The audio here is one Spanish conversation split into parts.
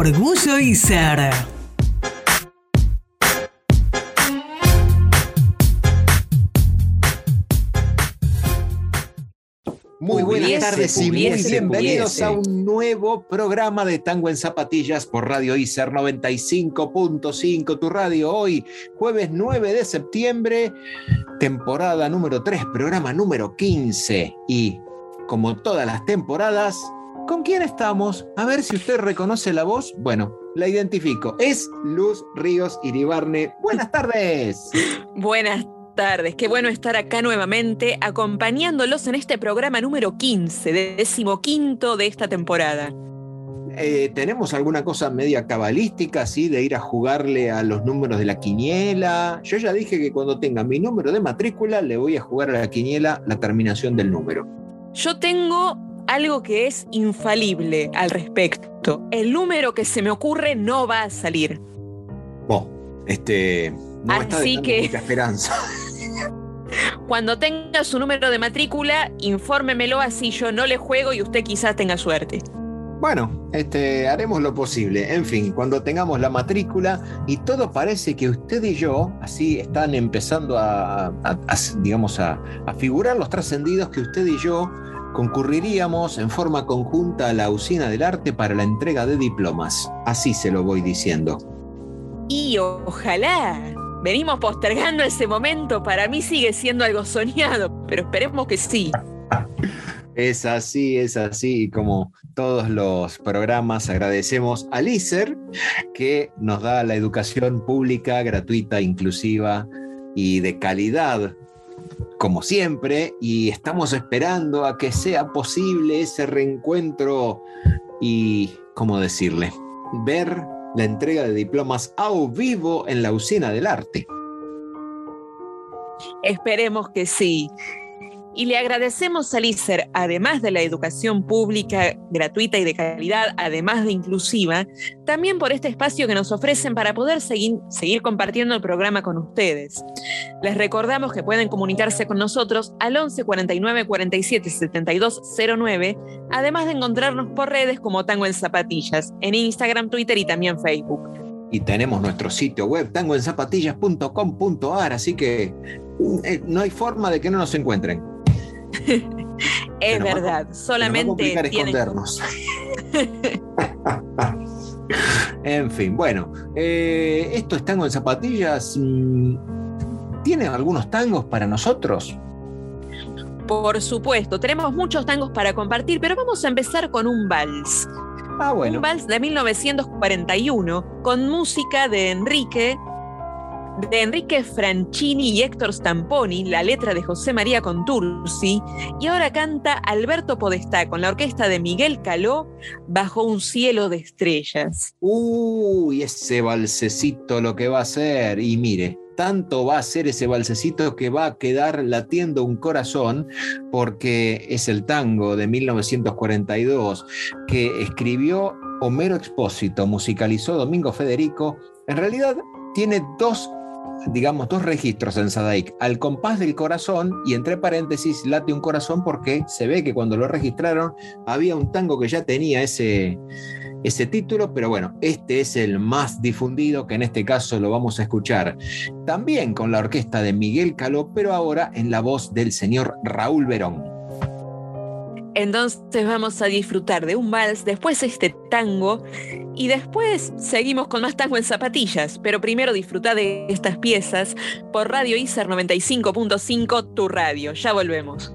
Orgullo y ser. Muy buenas Pudiese, tardes y muy bienvenidos pudiese. a un nuevo programa de Tango en Zapatillas por Radio ICER 95.5, tu radio hoy, jueves 9 de septiembre, temporada número 3, programa número 15. Y como todas las temporadas, ¿con quién estamos? A ver si usted reconoce la voz. Bueno, la identifico. Es Luz Ríos Iribarne. Buenas tardes. Buenas tardes, qué bueno estar acá nuevamente acompañándolos en este programa número 15, decimoquinto de esta temporada. Eh, ¿Tenemos alguna cosa media cabalística, así, de ir a jugarle a los números de la quiniela? Yo ya dije que cuando tenga mi número de matrícula, le voy a jugar a la quiniela la terminación del número. Yo tengo algo que es infalible al respecto. El número que se me ocurre no va a salir. Bueno, este. No me está Así que- mucha esperanza. Cuando tenga su número de matrícula, infórmemelo así yo no le juego y usted quizás tenga suerte. Bueno, este, haremos lo posible. En fin, cuando tengamos la matrícula y todo parece que usted y yo, así están empezando a, a- a- digamos, a, a figurar los trascendidos que usted y yo concurriríamos en forma conjunta a la usina del arte para la entrega de diplomas. Así se lo voy diciendo. Y ojalá. Venimos postergando ese momento. Para mí sigue siendo algo soñado, pero esperemos que sí. Es así, es así. Y como todos los programas, agradecemos a ICER que nos da la educación pública, gratuita, inclusiva y de calidad, como siempre. Y estamos esperando a que sea posible ese reencuentro y, ¿cómo decirle? Ver la entrega de diplomas a vivo en la usina del arte. Esperemos que sí. Y le agradecemos al ICER, además de la educación pública gratuita y de calidad, además de inclusiva, también por este espacio que nos ofrecen para poder seguir, seguir compartiendo el programa con ustedes. Les recordamos que pueden comunicarse con nosotros al 11 49 47 72 09, además de encontrarnos por redes como Tango en Zapatillas, en Instagram, Twitter y también Facebook. y tenemos nuestro sitio web tangoenzapatillas.com.ar, así que eh, no hay forma de que no nos encuentren. Es verdad, va solamente tienen... escondernos. en fin, bueno, eh, esto es Tango en Zapatillas. mm, ¿Tiene algunos tangos para nosotros? Por supuesto, tenemos muchos tangos para compartir, pero vamos a empezar con un vals. Ah, bueno. Un vals de 1941 con música de Enrique de Enrique Franchini y Héctor Stamponi, la letra de José María Contursi, y ahora canta Alberto Podestá con la orquesta de Miguel Caló bajo un cielo de estrellas. Uy, ese balsecito lo que va a hacer. Y mire, tanto va a ser ese balsecito que va a quedar latiendo un corazón, porque es el tango de 1942 que escribió Homero Expósito, musicalizó Domingo Federico. En realidad tiene dos digamos, dos registros en Sadaic, al compás del corazón y entre paréntesis late un corazón porque se ve que cuando lo registraron había un tango que ya tenía ese, ese título, pero bueno, este es el más difundido, que en este caso lo vamos a escuchar también con la orquesta de Miguel Caló, pero ahora en la voz del señor Raúl Verón. Entonces vamos a disfrutar de un vals, después este tango y después seguimos con más tango en zapatillas, pero primero disfruta de estas piezas por Radio ICER 95.5, tu radio. Ya volvemos.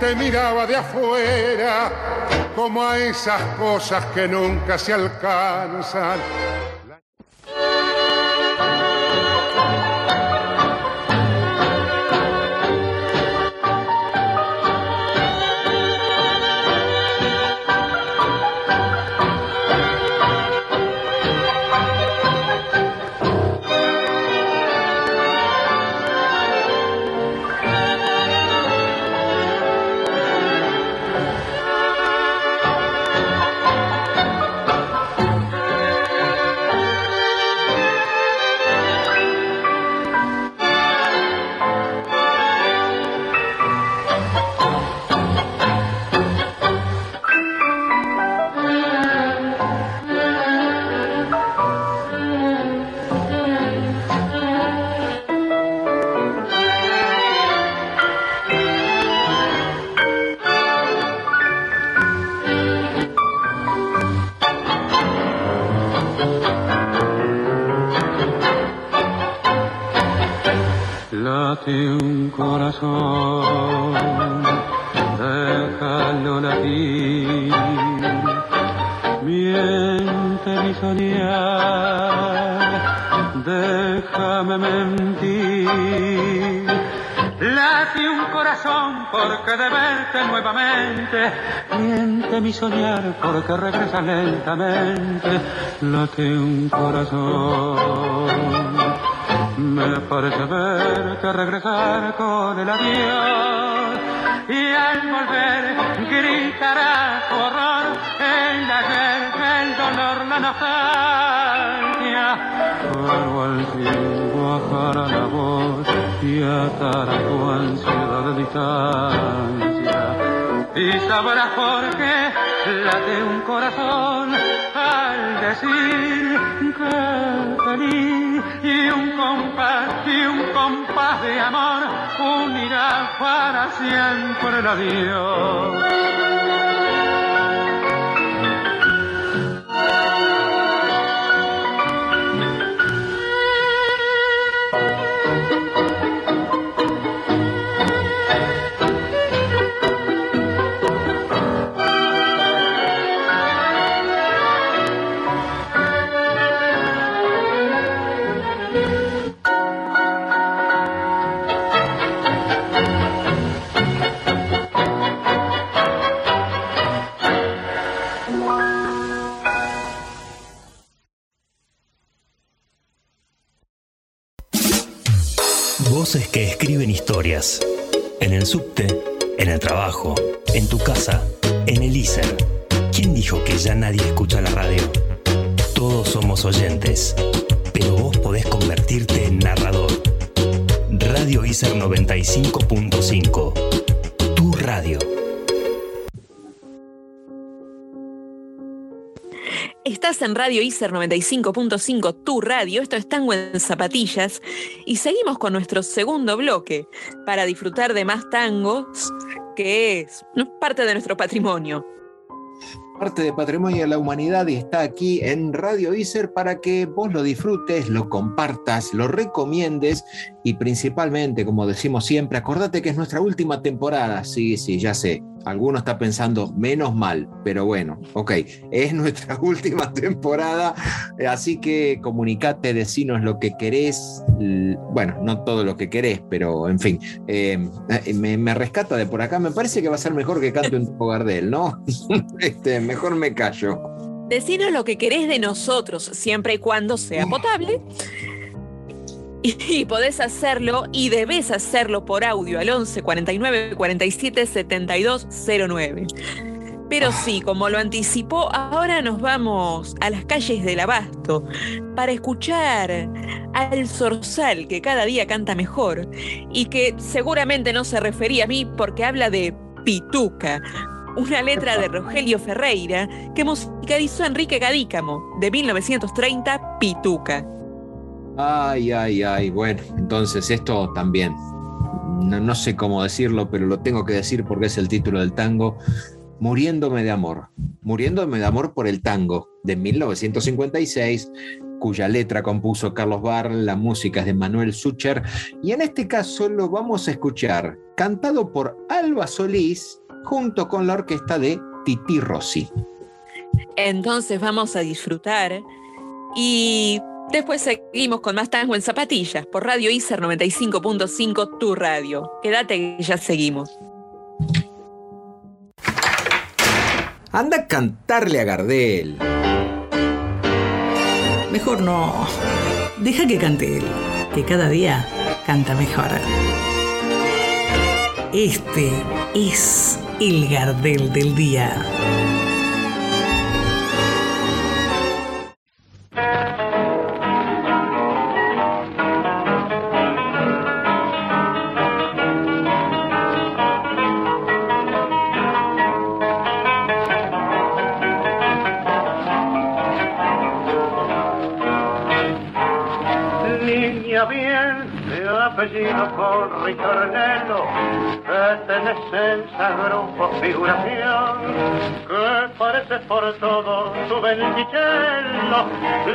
Te miraba de afuera como a esas cosas que nunca se alcanzan porque regresa lentamente, late un corazón. Me parece verte regresar con el adiós y al volver gritará horror el ayer, el dolor, la nostalgia. Al bajará la voz y atará tu ansiedad de distancia. Y sabrás por qué late un corazón al decir que feliz y un compás y un compás de amor unirá para siempre el adiós. En el subte, en el trabajo, en tu casa, en el ISER. ¿Quién dijo que ya nadie escucha la radio? Todos somos oyentes, pero vos podés convertir sentirte narrador. Radio ICER 95.5. Tu radio. Estás en Radio ICER 95.5, tu radio. Esto es Tango en Zapatillas. Y seguimos con nuestro segundo bloque para disfrutar de más tangos, que es parte de nuestro patrimonio parte de Patrimonio de la Humanidad y está aquí en Radio ICER para que vos lo disfrutes, lo compartas, lo recomiendes y principalmente, como decimos siempre, acordate que es nuestra última temporada. Sí, sí, ya sé. Alguno está pensando, menos mal, pero bueno, ok, es nuestra última temporada, así que comunicate, decinos lo que querés, bueno, no todo lo que querés, pero en fin, eh, me, rescata de por acá, me parece que va a ser mejor que cante un Gardel, ¿no? este, mejor me callo. Decinos lo que querés de nosotros, siempre y cuando sea potable. Y, podés hacerlo y debes hacerlo por audio al 11 49 47 72 09. Pero sí, como lo anticipó, ahora nos vamos a las calles del Abasto para escuchar al zorzal que cada día canta mejor y que seguramente no se refería a mí porque habla de Pituca, una letra de Rogelio Ferreira que musicalizó Enrique Gadícamo de 1930, Pituca. Ay, ay, ay, bueno, entonces esto también, no, sé cómo decirlo, pero lo tengo que decir porque es el título del tango, Muriéndome de amor, Muriéndome de amor por el tango de 1956, cuya letra compuso Carlos Barr, la música es de Manuel Sucher, y en este caso lo vamos a escuchar cantado por Alba Solís junto con la orquesta de Titi Rossi. Entonces vamos a disfrutar y Después seguimos con más tango en zapatillas por Radio ICER 95.5, tu radio. Quédate que ya seguimos. Anda a cantarle a Gardel. Mejor no. Deja que cante él, que cada día canta mejor. Este es el Gardel del día. apellido ritornello perteneces a grupo figuración que parece por todo su benicello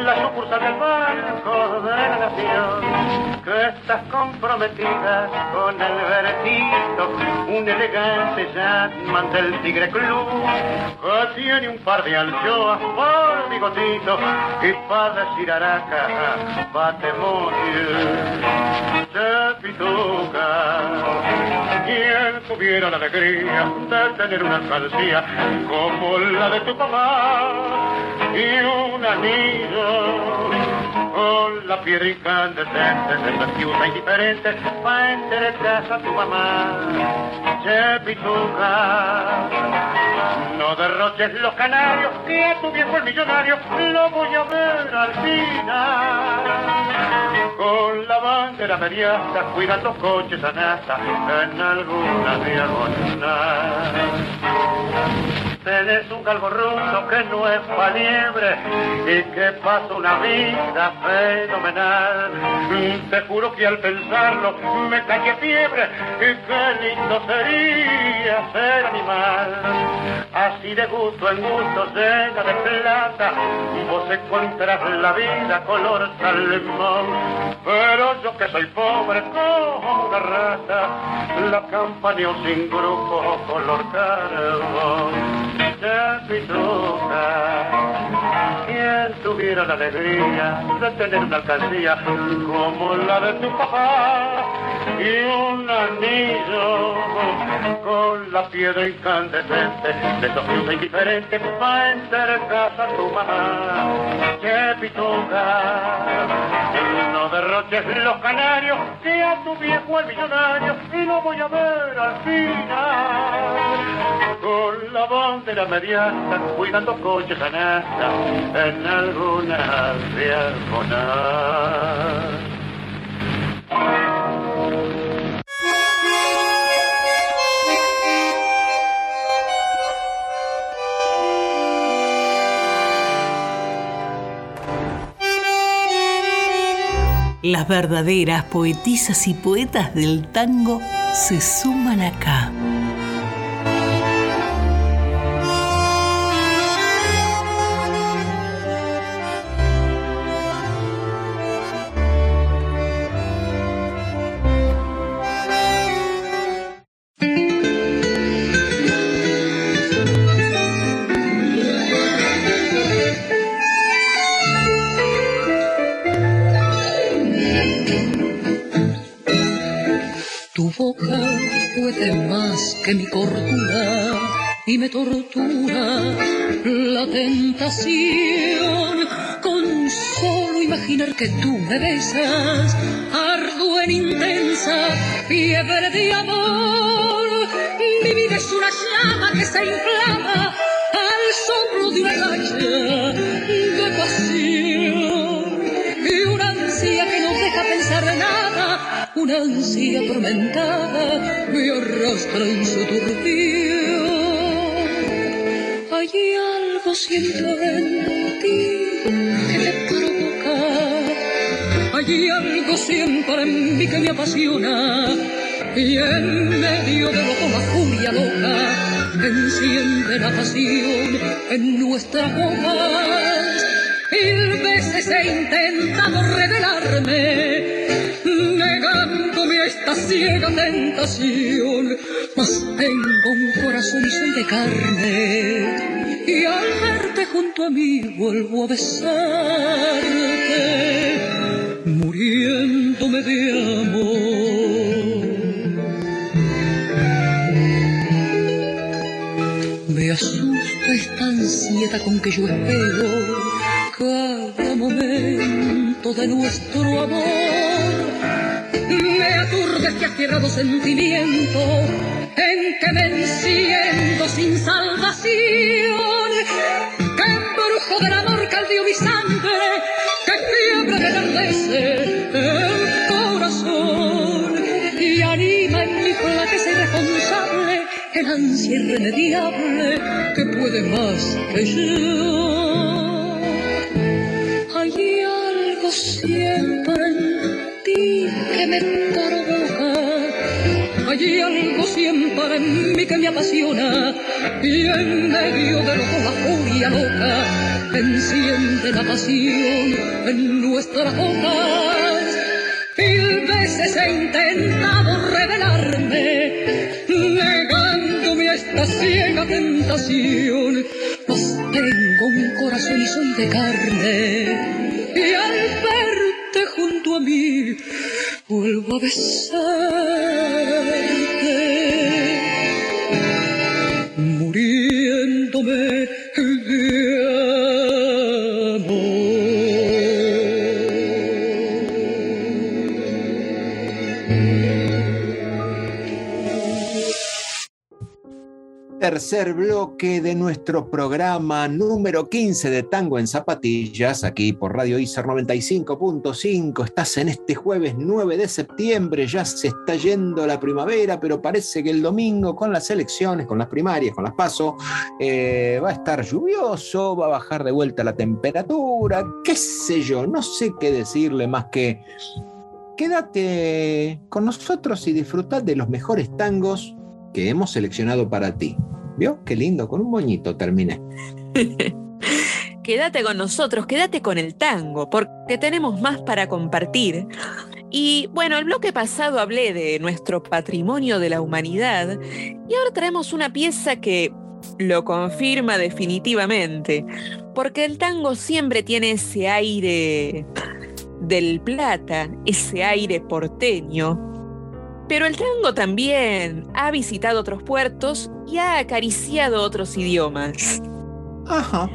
la sucursal del banco de la nación que estás comprometida con el veredicto un elegante Jatman del Tigre Club que tiene un par de anchoas por bigotito y para decir araca bate pituca. Tuviera la alegría de tener una alcancía como la de tu papá y un anillo con la piedra incandescente de esa indiferente para entregarse a tu mamá. Che, no derroches los canarios, que a tu viejo el millonario lo voy a ver al final. Con la bandera mediasta, cuidando coches a nata en alguna diagonal tenés un calvo ruso que no es liebre y que pasa una vida fenomenal. Te juro que al pensarlo me cae fiebre y qué lindo sería ser animal. Así de gusto en gusto llena de plata, vos encontrás la vida color salmón. Pero yo que soy pobre como una rata, la campaña sin grupo color carbón pituca. Tuviera la alegría de tener una alcancía como la de tu papá y un anillo con la piedra incandescente de esos indiferente para casa a tu mamá. Que pituca, no derroches los canarios que a tu viejo el millonario y lo voy a ver al final con la bandera mediana, cuidando coches a las verdaderas poetisas y poetas del tango se suman acá. Y me tortura la tentación con solo imaginar que tú me besas ardo en intensa fiebre de amor. Mi vida es una llama que se inflama al soplo de una racha de pasión. Y una ansia que no deja pensar en nada una ansia atormentada me arrastra en su turbión hay algo siento en ti que me provoca. Hay algo siempre en mí que me apasiona. Y en medio de lo la furia loca enciende la pasión en nuestras bocas mil veces he intentado revelarme negándome a esta ciega tentación. Mas tengo un corazón y soy de carne y al verte junto a mí vuelvo a besarte muriéndome de amor Me asusta esta ansiedad con que yo espero cada momento de nuestro amor. Me aturde este aferrado sentimiento en que me enciendo sin salvación. Que embrujo del amor caldeó mi sangre, que fiebre enardece el corazón y anima en mi flaqueza irresponsable el ansia irremediable que puede más que yo. Hay algo siempre en ti que me provoca, hay algo siempre en mí que me apasiona y en medio de lo la furia loca enciende la pasión en nuestras bocas. Mil veces he intentado revelarme, negándome a esta ciega tentación, mas tengo un corazón y soy de carne, y al verte junto a mí, vuelvo a besarte, Tercer bloque de nuestro programa número 15 de Tango en Zapatillas, aquí por Radio ICER 95.5. Estás en este jueves 9 de septiembre, ya se está yendo la primavera, pero parece que el domingo con las elecciones, con las primarias, con las pasos, eh, va a estar lluvioso, va a bajar de vuelta la temperatura, qué sé yo, no sé qué decirle más que quédate con nosotros y disfruta de los mejores tangos que hemos seleccionado para ti. ¿Vio? Qué lindo, con un moñito terminé. quédate con nosotros, quédate con el tango, porque tenemos más para compartir. Y bueno, el bloque pasado hablé de nuestro patrimonio de la humanidad y ahora traemos una pieza que lo confirma definitivamente, porque el tango siempre tiene ese aire del plata, ese aire porteño, pero el tango también ha visitado otros puertos y ha acariciado otros idiomas. Ajá.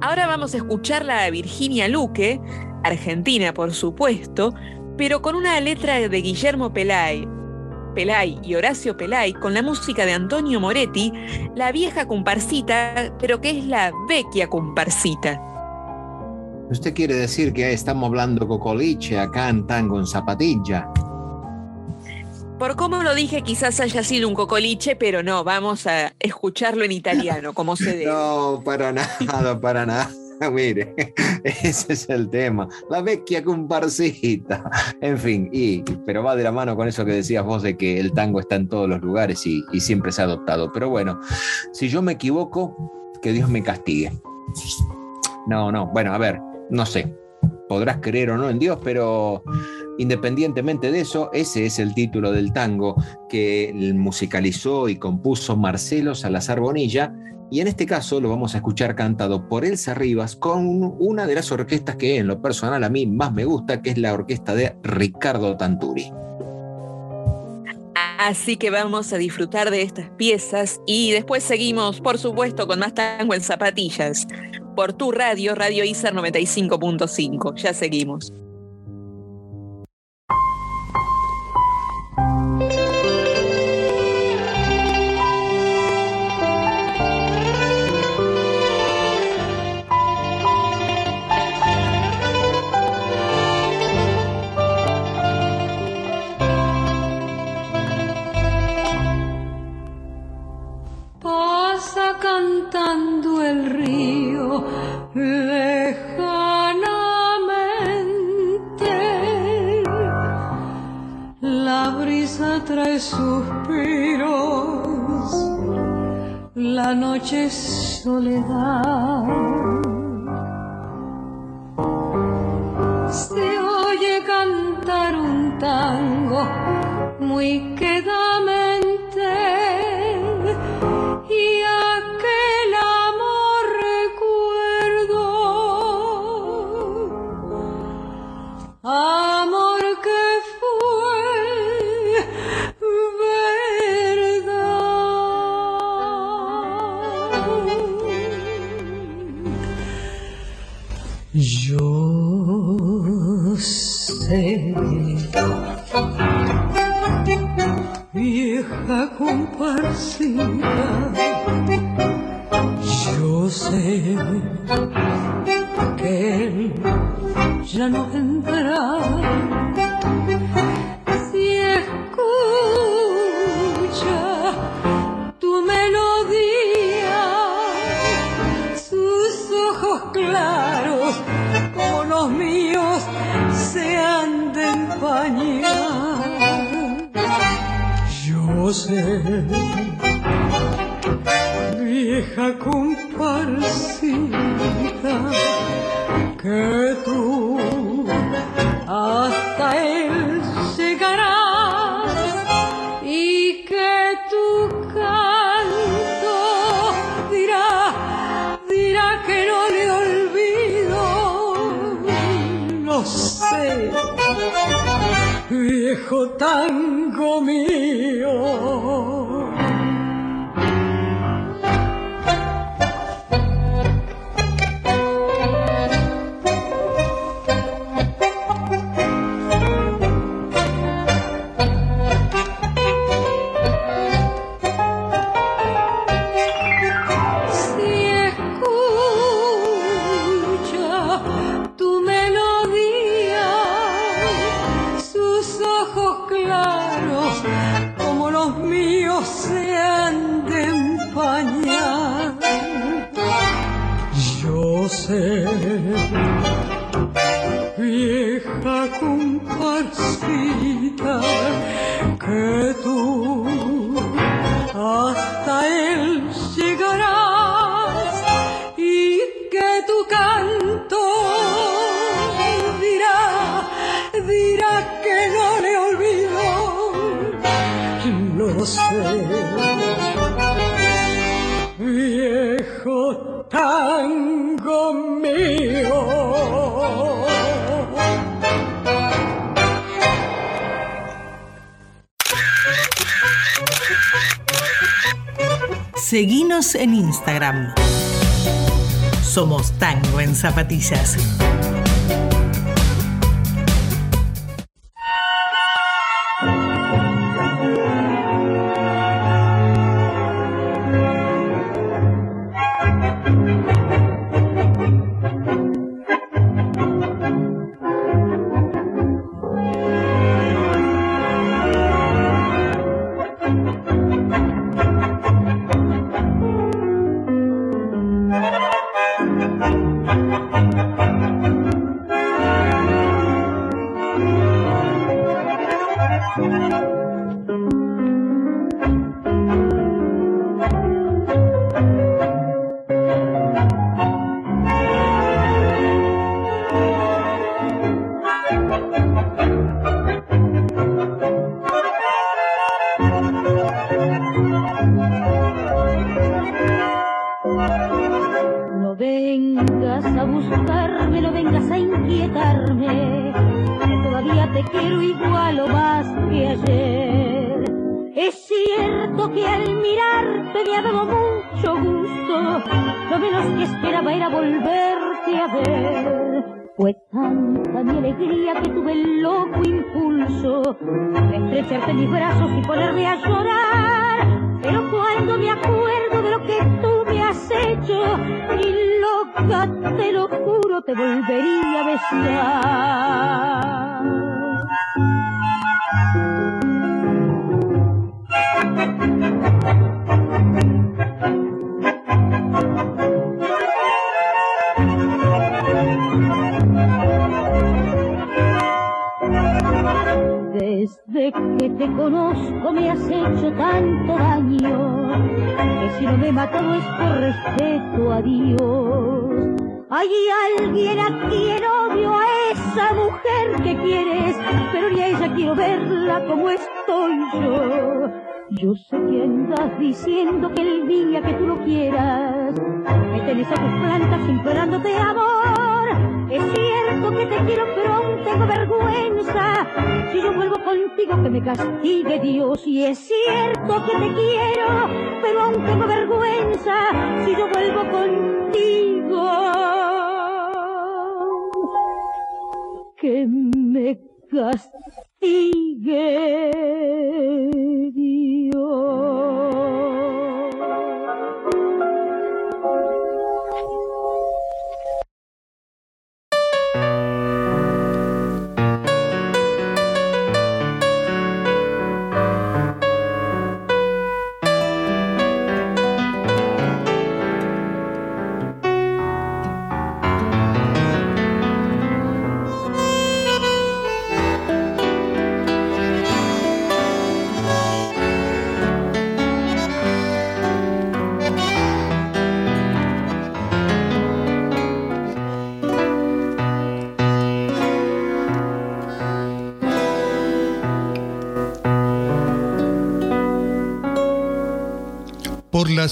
Ahora vamos a escucharla a Virginia Luque, argentina por supuesto, pero con una letra de Guillermo Pelay, Pelay y Horacio Pelay, con la música de Antonio Moretti, la vieja comparsita, pero que es la vecchia comparsita. ¿Usted quiere decir que estamos hablando cocoliche acá en tango en zapatilla? Por cómo lo dije, quizás haya sido un cocoliche, pero no, vamos a escucharlo en italiano, como se debe. No, para nada, para nada. Mire, ese es el tema. La vecchia comparsita. En fin, y, pero va de la mano con eso que decías vos de que el tango está en todos los lugares y, y siempre se ha adoptado. Pero bueno, si yo me equivoco, que Dios me castigue. No, no, bueno, a ver, no sé. Podrás creer o no en Dios, pero independientemente de eso, ese es el título del tango que musicalizó y compuso Marcelo Salazar Bonilla. Y en este caso lo vamos a escuchar cantado por Elsa Rivas con una de las orquestas que en lo personal a mí más me gusta, que es la orquesta de Ricardo Tanturi. Así que vamos a disfrutar de estas piezas y después seguimos, por supuesto, con más tango en zapatillas. Por tu radio, Radio ISER 95.5. Ya seguimos. Suspiros, la noche es soledad. Se oye cantar un tango muy quedamente Yo sé que él ya no vendrá. Seguinos en Instagram. Somos Tango en Zapatillas.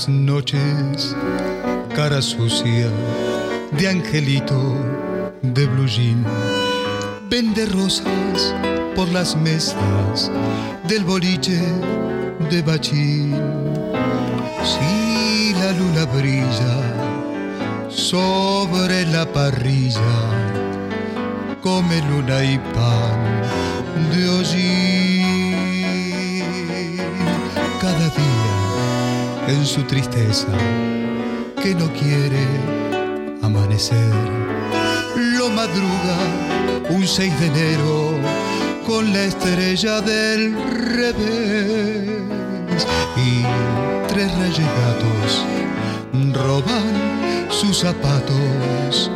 Noches, cara sucia de angelito de blue. Vende rosas por las mesas del boliche de bachín. Si la luna brilla sobre la parrilla, come luna y pan de hollín. Cada día en su tristeza que no quiere amanecer. Lo madruga un 6 de enero con la estrella del revés y tres reyes gatos roban sus zapatos.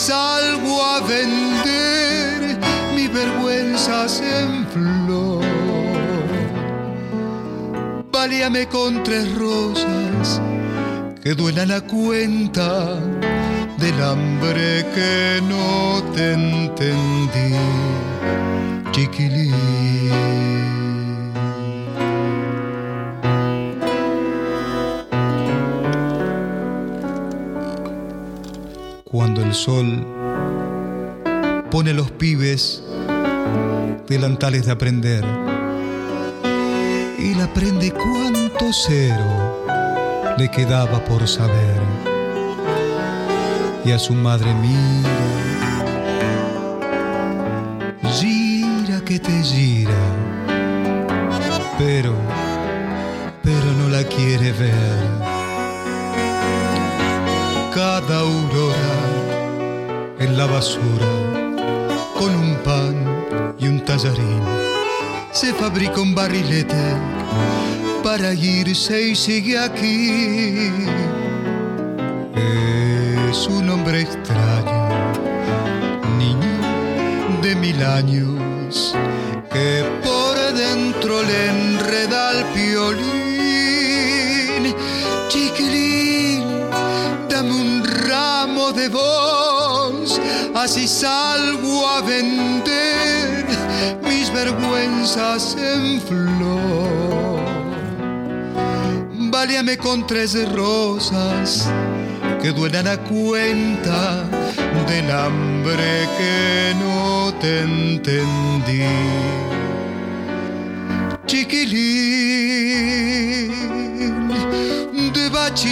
Salgo a vender mis vergüenzas en flor. Valíame con tres rosas que duela la cuenta del hambre que no te entendí, chiquilín. Sol pone los pibes delantales de aprender. Y la prende cuánto cero le quedaba por saber. Y a su madre mira gira que te gira pero pero no la quiere ver. Cada aurora la basura con un pan y un tallarín se fabrica un barrilete para irse y sigue aquí. Es un hombre extraño, niño de mil años, que por dentro le enreda el piolín. Chiquilín, dame un ramo de voz, así salgo a vender mis vergüenzas en flor. Válíame con tres rosas que duelan a cuenta del hambre que no te entendí. Chiquilín de bachín,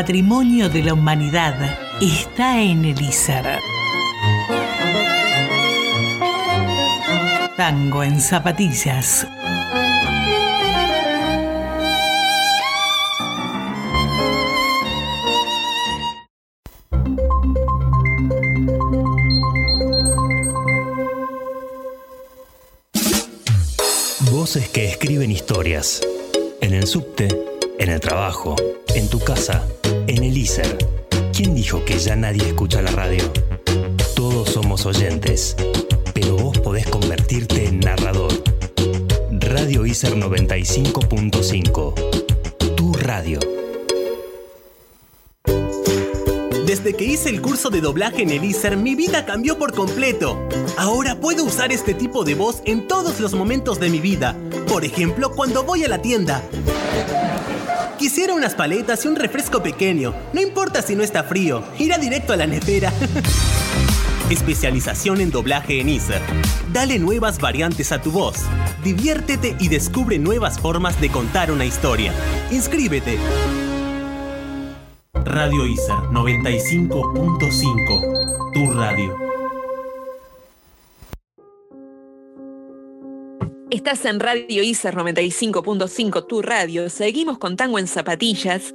patrimonio de la humanidad está en el ISAR. Tango en zapatillas. Voces que escriben historias. En el subte, en el trabajo, en tu casa, en el ISER. ¿Quién dijo que ya nadie escucha la radio? Todos somos oyentes, pero vos podés convertirte en narrador. Radio ISER 95.5. Tu radio. Desde que hice el curso de doblaje en el ISER, mi vida cambió por completo. Ahora puedo usar este tipo de voz en todos los momentos de mi vida. Por ejemplo, cuando voy a la tienda. Quisiera unas paletas y un refresco pequeño. No importa si no está frío, irá directo a la nevera. Especialización en doblaje en ISER. Dale nuevas variantes a tu voz. Diviértete y descubre nuevas formas de contar una historia. Inscríbete. Radio ISER 95.5. Tu radio. Estás en Radio ISER 95.5, tu radio. Seguimos con Tango en Zapatillas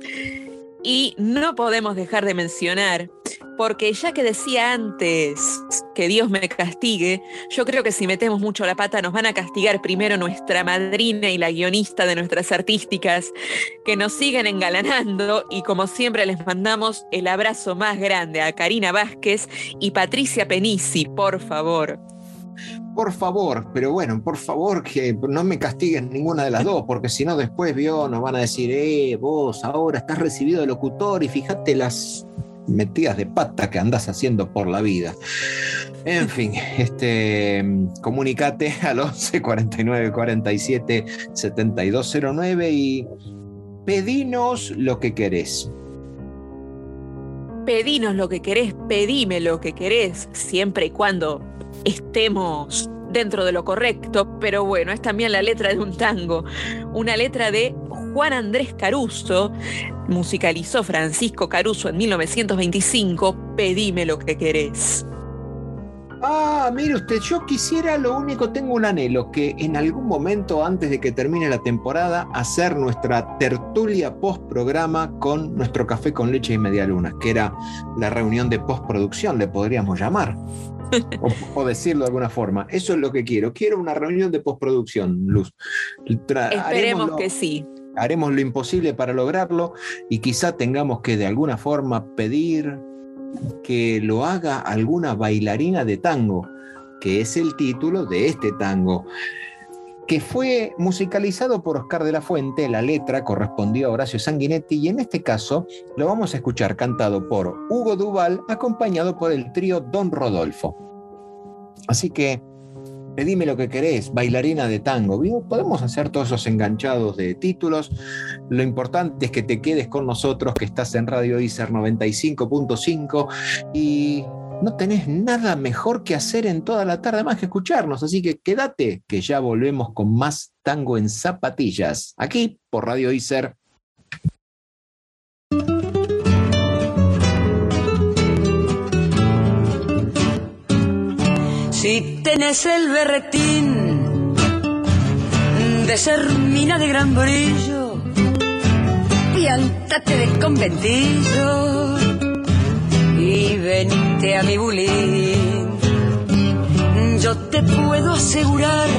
y no podemos dejar de mencionar, porque ya que decía antes que Dios me castigue, yo creo que si metemos mucho la pata nos van a castigar primero nuestra madrina y la guionista de nuestras artísticas, que nos siguen engalanando y como siempre les mandamos el abrazo más grande a Karina Vázquez y Patricia Penisi, por favor. Por favor, pero bueno, por favor que no me castiguen ninguna de las dos, porque si no después vio, nos van a decir, eh, vos ahora estás recibido de locutor y fíjate las metidas de pata que andas haciendo por la vida. En fin, este, comunicate al 11 49 47 7209 y pedinos lo que querés. Pedinos lo que querés, pedime lo que querés, siempre y cuando estemos dentro de lo correcto, pero bueno, es también la letra de un tango, una letra de Juan Andrés Caruso, musicalizó Francisco Caruso en 1925, Pedime lo que querés. Ah, mire usted, yo quisiera, lo único, tengo un anhelo, que en algún momento antes de que termine la temporada, hacer nuestra tertulia post programa con nuestro café con leche y media luna, que era la reunión de postproducción, le podríamos llamar. o, o, decirlo de alguna forma. Eso es lo que quiero. Quiero una reunión de postproducción, Luz. Tra Esperemos lo, que sí. Haremos lo imposible para lograrlo y quizá tengamos que de alguna forma pedir que lo haga alguna bailarina de tango, que es el título de este tango que fue musicalizado por Oscar de la Fuente, la letra correspondió a Horacio Sanguinetti y en este caso lo vamos a escuchar cantado por Hugo Duval acompañado por el trío Don Rodolfo. Así que pedime lo que querés, bailarina de tango. Podemos hacer todos esos enganchados de títulos. Lo importante es que te quedes con nosotros, que estás en Radio ICER 95.5 y no tenés nada mejor que hacer en toda la tarde más que escucharnos. Así que quédate, que ya volvemos con más tango en zapatillas, aquí por Radio ICER. Si tenés el berretín de ser mina de gran brillo, piántate del conventillo y venite a mi bulín. Yo te puedo asegurar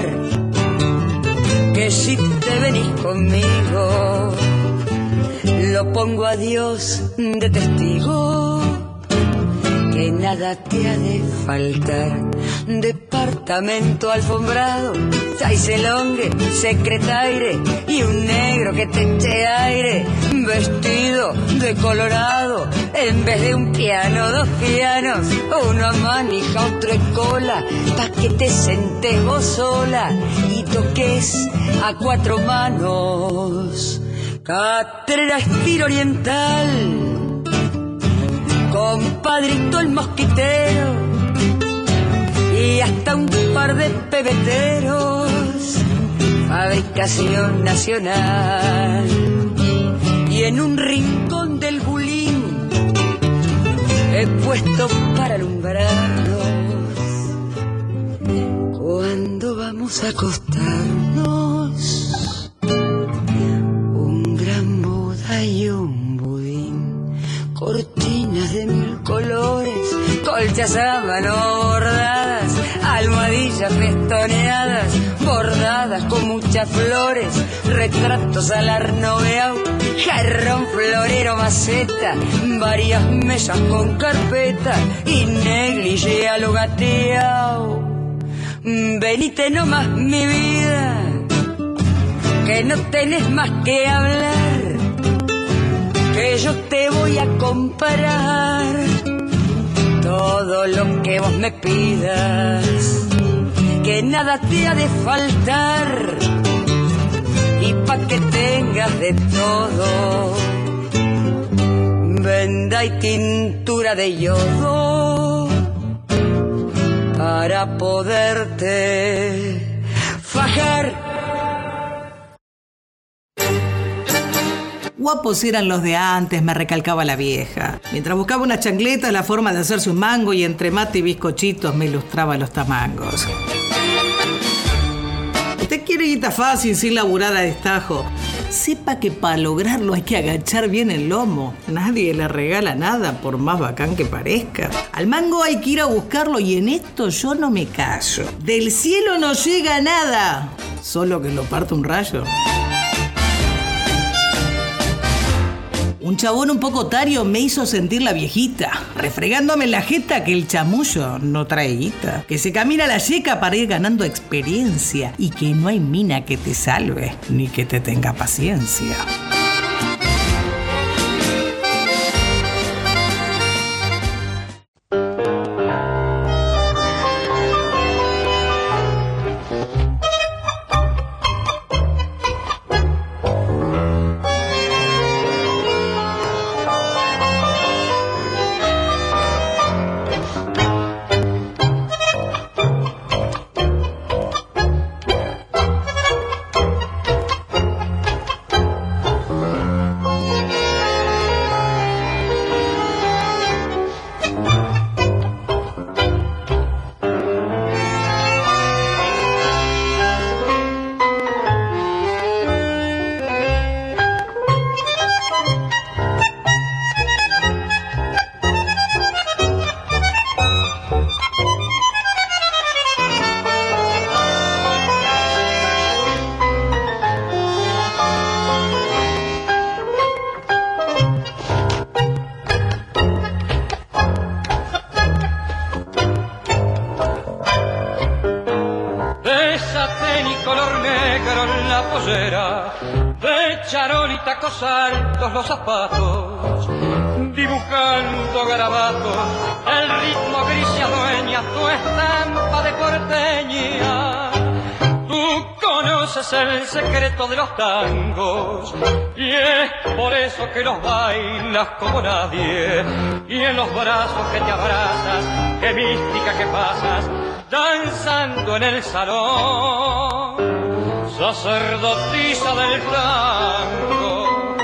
que si te venís conmigo, lo pongo a Dios de testigo que nada te ha de faltar. Departamento alfombrado, chaiselongue, secretaire y un negro que te eche aire, vestido de colorado, en vez de un piano, dos pianos, una manija, otra cola, pa' que te sentes vos sola y toques a cuatro manos. Catrera estilo oriental, compadrito el mosquitero y hasta un par de pebeteros, fabricación nacional. Y en un rincón del bulín he puesto para alumbrarnos cuando vamos a acostarnos de mil colores, colchas a mano bordadas, almohadillas festoneadas, bordadas con muchas flores, retratos al arnoveao, jarrón florero maceta, varias mesas con carpeta y negligé a lo gateao. Venite nomás mi vida, que no tenés más que hablar, que yo te voy a comparar todo lo que vos me pidas, que nada te ha de faltar y pa' que tengas de todo, venda y tintura de yodo para poderte fajar. Guapos eran los de antes, me recalcaba la vieja. Mientras buscaba una chancleta, la forma de hacerse un mango y entre mate y bizcochitos me ilustraba los tamangos. Usted quiere guita fácil sin laburar a destajo. Sepa que para lograrlo hay que agachar bien el lomo. Nadie le regala nada, por más bacán que parezca. Al mango hay que ir a buscarlo y en esto yo no me callo. Del cielo no llega nada, solo que lo parte un rayo. Un chabón un poco tario me hizo sentir la viejita, refregándome la jeta que el chamullo no trae guita, que se camina la yeca para ir ganando experiencia y que no hay mina que te salve ni que te tenga paciencia. Los bailas como nadie y en los brazos que te abrazas, qué mística que pasas danzando en el salón, sacerdotisa del tango,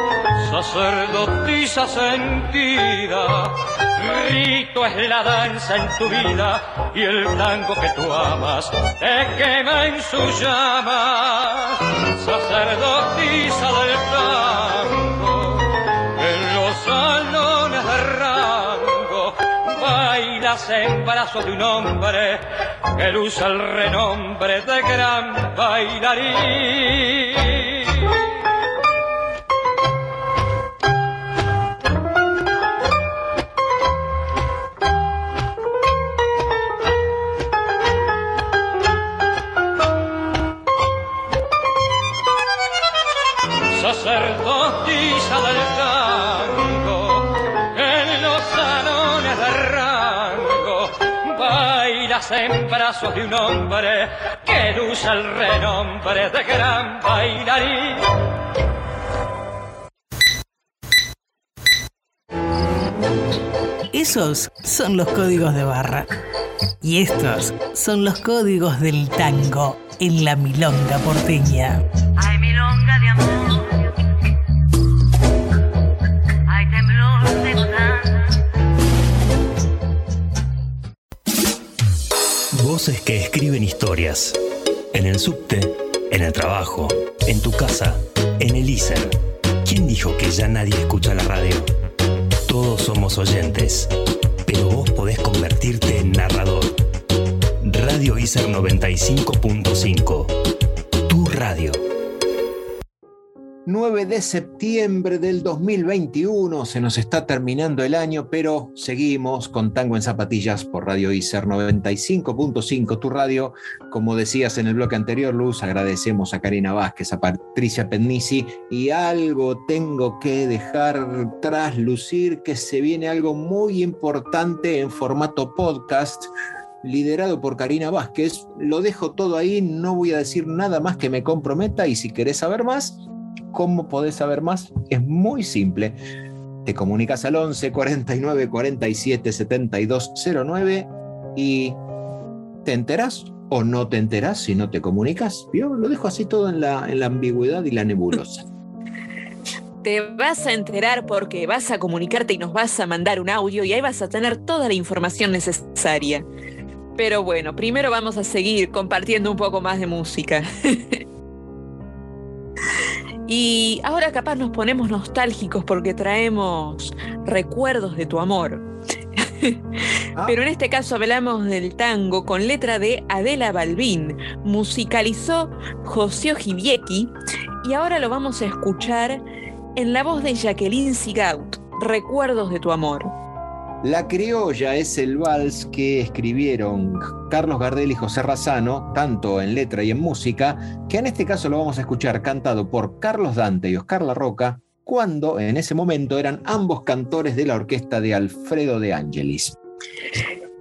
sacerdotisa sentida, Rito es la danza en tu vida y el tango que tú amas te quema en su llama. Sacerdotisa del tango, bailas en brazos de un hombre que usa el renombre de gran bailarín. Bailas en brazos de un hombre que usa el renombre de gran bailarín. Esos son los códigos de barra. Y estos son los códigos del tango en la milonga porteña. Voces que escriben historias. En el subte, en el trabajo, en tu casa, en el ISER. ¿Quién dijo que ya nadie escucha la radio? Todos somos oyentes, pero vos podés convertirte en narrador. Radio ISER 95.5. Tu radio. 9 de septiembre del 2021, se nos está terminando el año, pero seguimos con Tango en Zapatillas por Radio ICER 95.5, tu radio. Como decías en el bloque anterior, Luz, agradecemos a Karina Vázquez, a Patricia Penisi y algo tengo que dejar traslucir que se viene algo muy importante en formato podcast liderado por Karina Vázquez. Lo dejo todo ahí, no voy a decir nada más que me comprometa y si querés saber más, ¿cómo podés saber más? Es muy simple. Te comunicas al 11 49 47 72 09 y te enterás o no te enterás si no te comunicas. Yo lo dejo así todo en la, en la ambigüedad y la nebulosa. Te vas a enterar porque vas a comunicarte y nos vas a mandar un audio y ahí vas a tener toda la información necesaria. Pero bueno, primero vamos a seguir compartiendo un poco más de música. y ahora capaz nos ponemos nostálgicos porque traemos recuerdos de tu amor. Pero en este caso hablamos del tango con letra de Adela Balbín. Musicalizó José Ojibiecki y ahora lo vamos a escuchar en la voz de Jacqueline Sigaut. Recuerdos de tu amor. La criolla es el vals que escribieron Carlos Gardel y José Razano, tanto en letra y en música, que en este caso lo vamos a escuchar cantado por Carlos Dante y Oscar La Roca, cuando en ese momento eran ambos cantores de la orquesta de Alfredo de Angelis.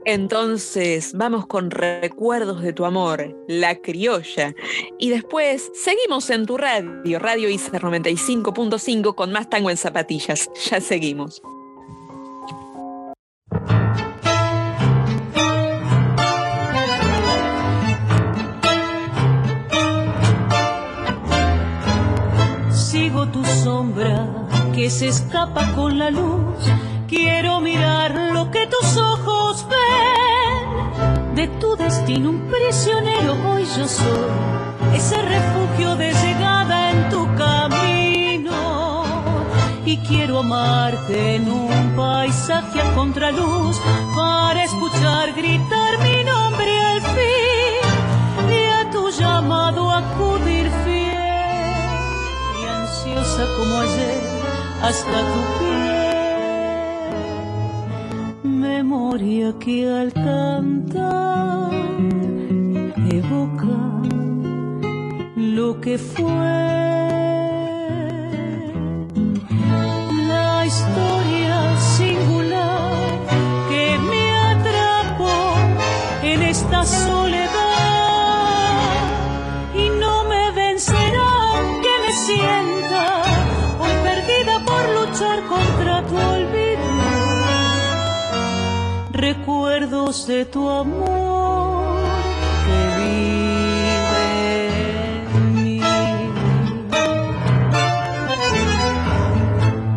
Entonces, vamos con recuerdos de tu amor, la criolla. Y después seguimos en tu radio, Radio ICER 95.5 con más tango en zapatillas. Ya seguimos. Sigo tu sombra que se escapa con la luz. Quiero mirar lo que tus ojos ven. De tu destino un prisionero hoy yo soy. Ese refugio de llegada en tu camino. Y quiero amarte en un paisaje a contraluz para escuchar gritar mi nombre al fin y a tu llamado acudir fiel y ansiosa como ayer hasta tu piel. Memoria que al cantar evoca lo que fue. De tu amor que vive en mí.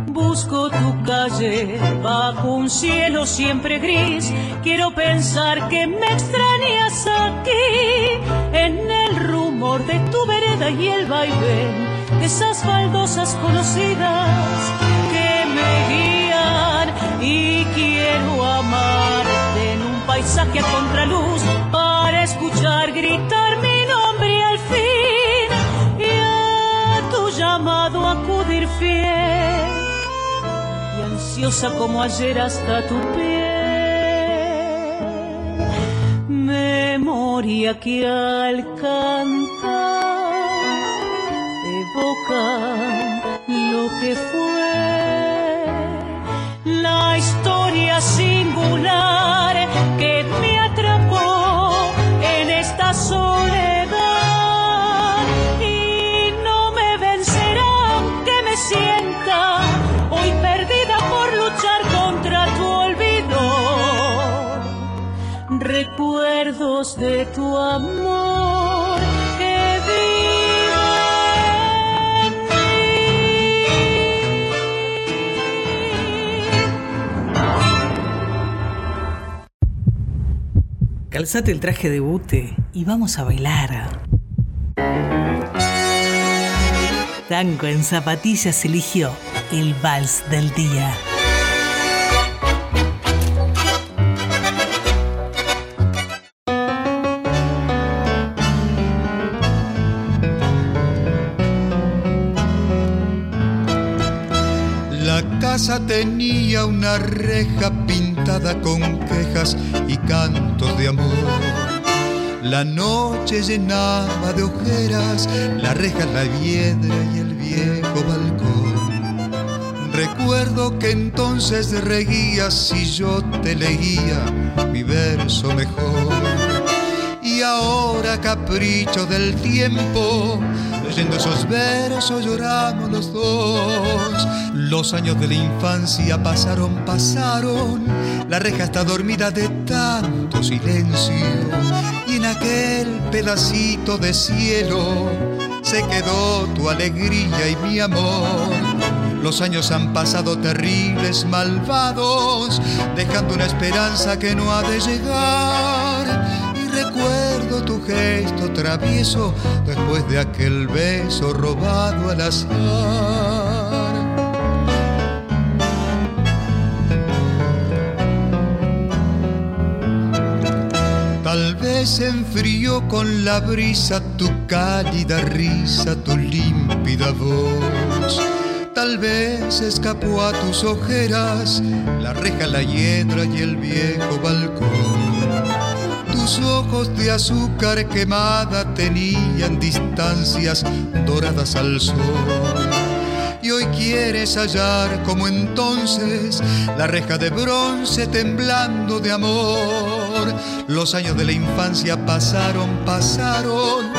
Busco tu calle bajo un cielo siempre gris. Quiero pensar que me extrañas aquí, en el rumor de tu vereda y el vaivén de esas baldosas conocidas que me guían y quiero un paisaje a contraluz para escuchar gritar mi nombre al fin y a tu llamado acudir fiel y ansiosa como ayer hasta tu piel. Memoria que al cantar evoca lo que fue la historia singular que me atrapó en esta soledad. Y no me vencerá aunque me sienta hoy perdida por luchar contra tu olvido. Recuerdos de tu amor Calzate el traje de bute y vamos a bailar. Tango en zapatillas eligió el vals del día. La casa tenía una reja con quejas y cantos de amor. La noche llenaba de ojeras la reja, la piedra y el viejo balcón. Recuerdo que entonces reguías y yo te leía mi verso mejor. Y ahora capricho del tiempo, leyendo esos versos lloramos los dos. Los años de la infancia pasaron, pasaron, la reja está dormida de tanto silencio. Y en aquel pedacito de cielo se quedó tu alegría y mi amor. Los años han pasado terribles, malvados, dejando una esperanza que no ha de llegar. Recuerdo tu gesto travieso después de aquel beso robado al azar. Tal vez enfrió con la brisa tu cálida risa, tu límpida voz. Tal vez escapó a tus ojeras la reja, la hiedra y el viejo balcón. Tus ojos de azúcar quemada tenían distancias doradas al sol. Y hoy quieres hallar como entonces la reja de bronce temblando de amor. Los años de la infancia pasaron, pasaron.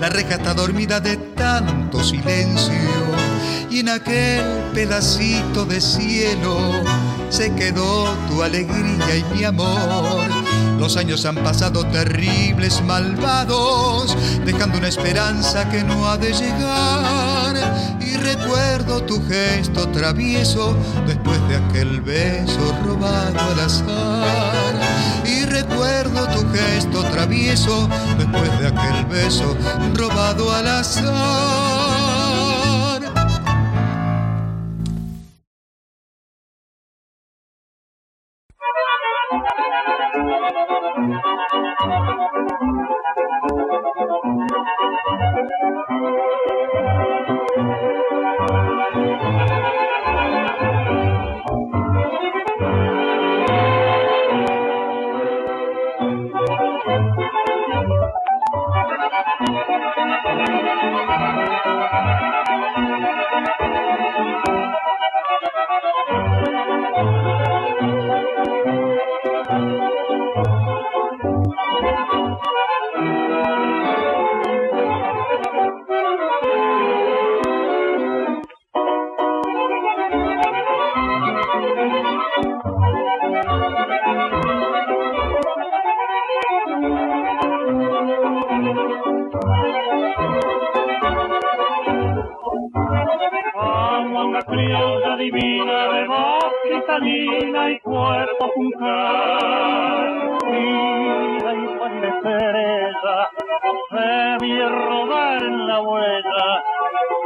La reja está dormida de tanto silencio. Y en aquel pedacito de cielo se quedó tu alegría y mi amor. Los años han pasado terribles, malvados, dejando una esperanza que no ha de llegar. Y recuerdo tu gesto travieso después de aquel beso robado al azar. Y recuerdo tu gesto travieso después de aquel beso robado al azar. Crianza divina de voz cristalina y cuerpo. Mira y de cereza, se vi rodar en la huella,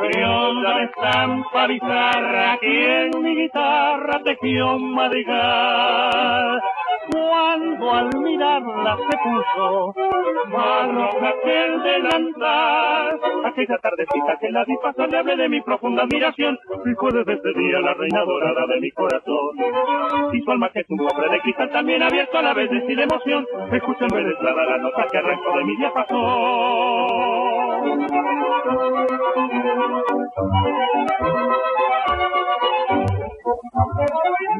criolla estampa bizarra, que en mi guitarra tejió madrigal cuando al mirarla se puso más roja que el delantal. Aquella tardecita que la vi pasar le hablé de mi profunda admiración y fue desde ese día la reina dorada de mi corazón. Y su alma que es un cofre de cristal también abierto a la vez de emoción. Escuchen venezuela la nota que arrancó de mi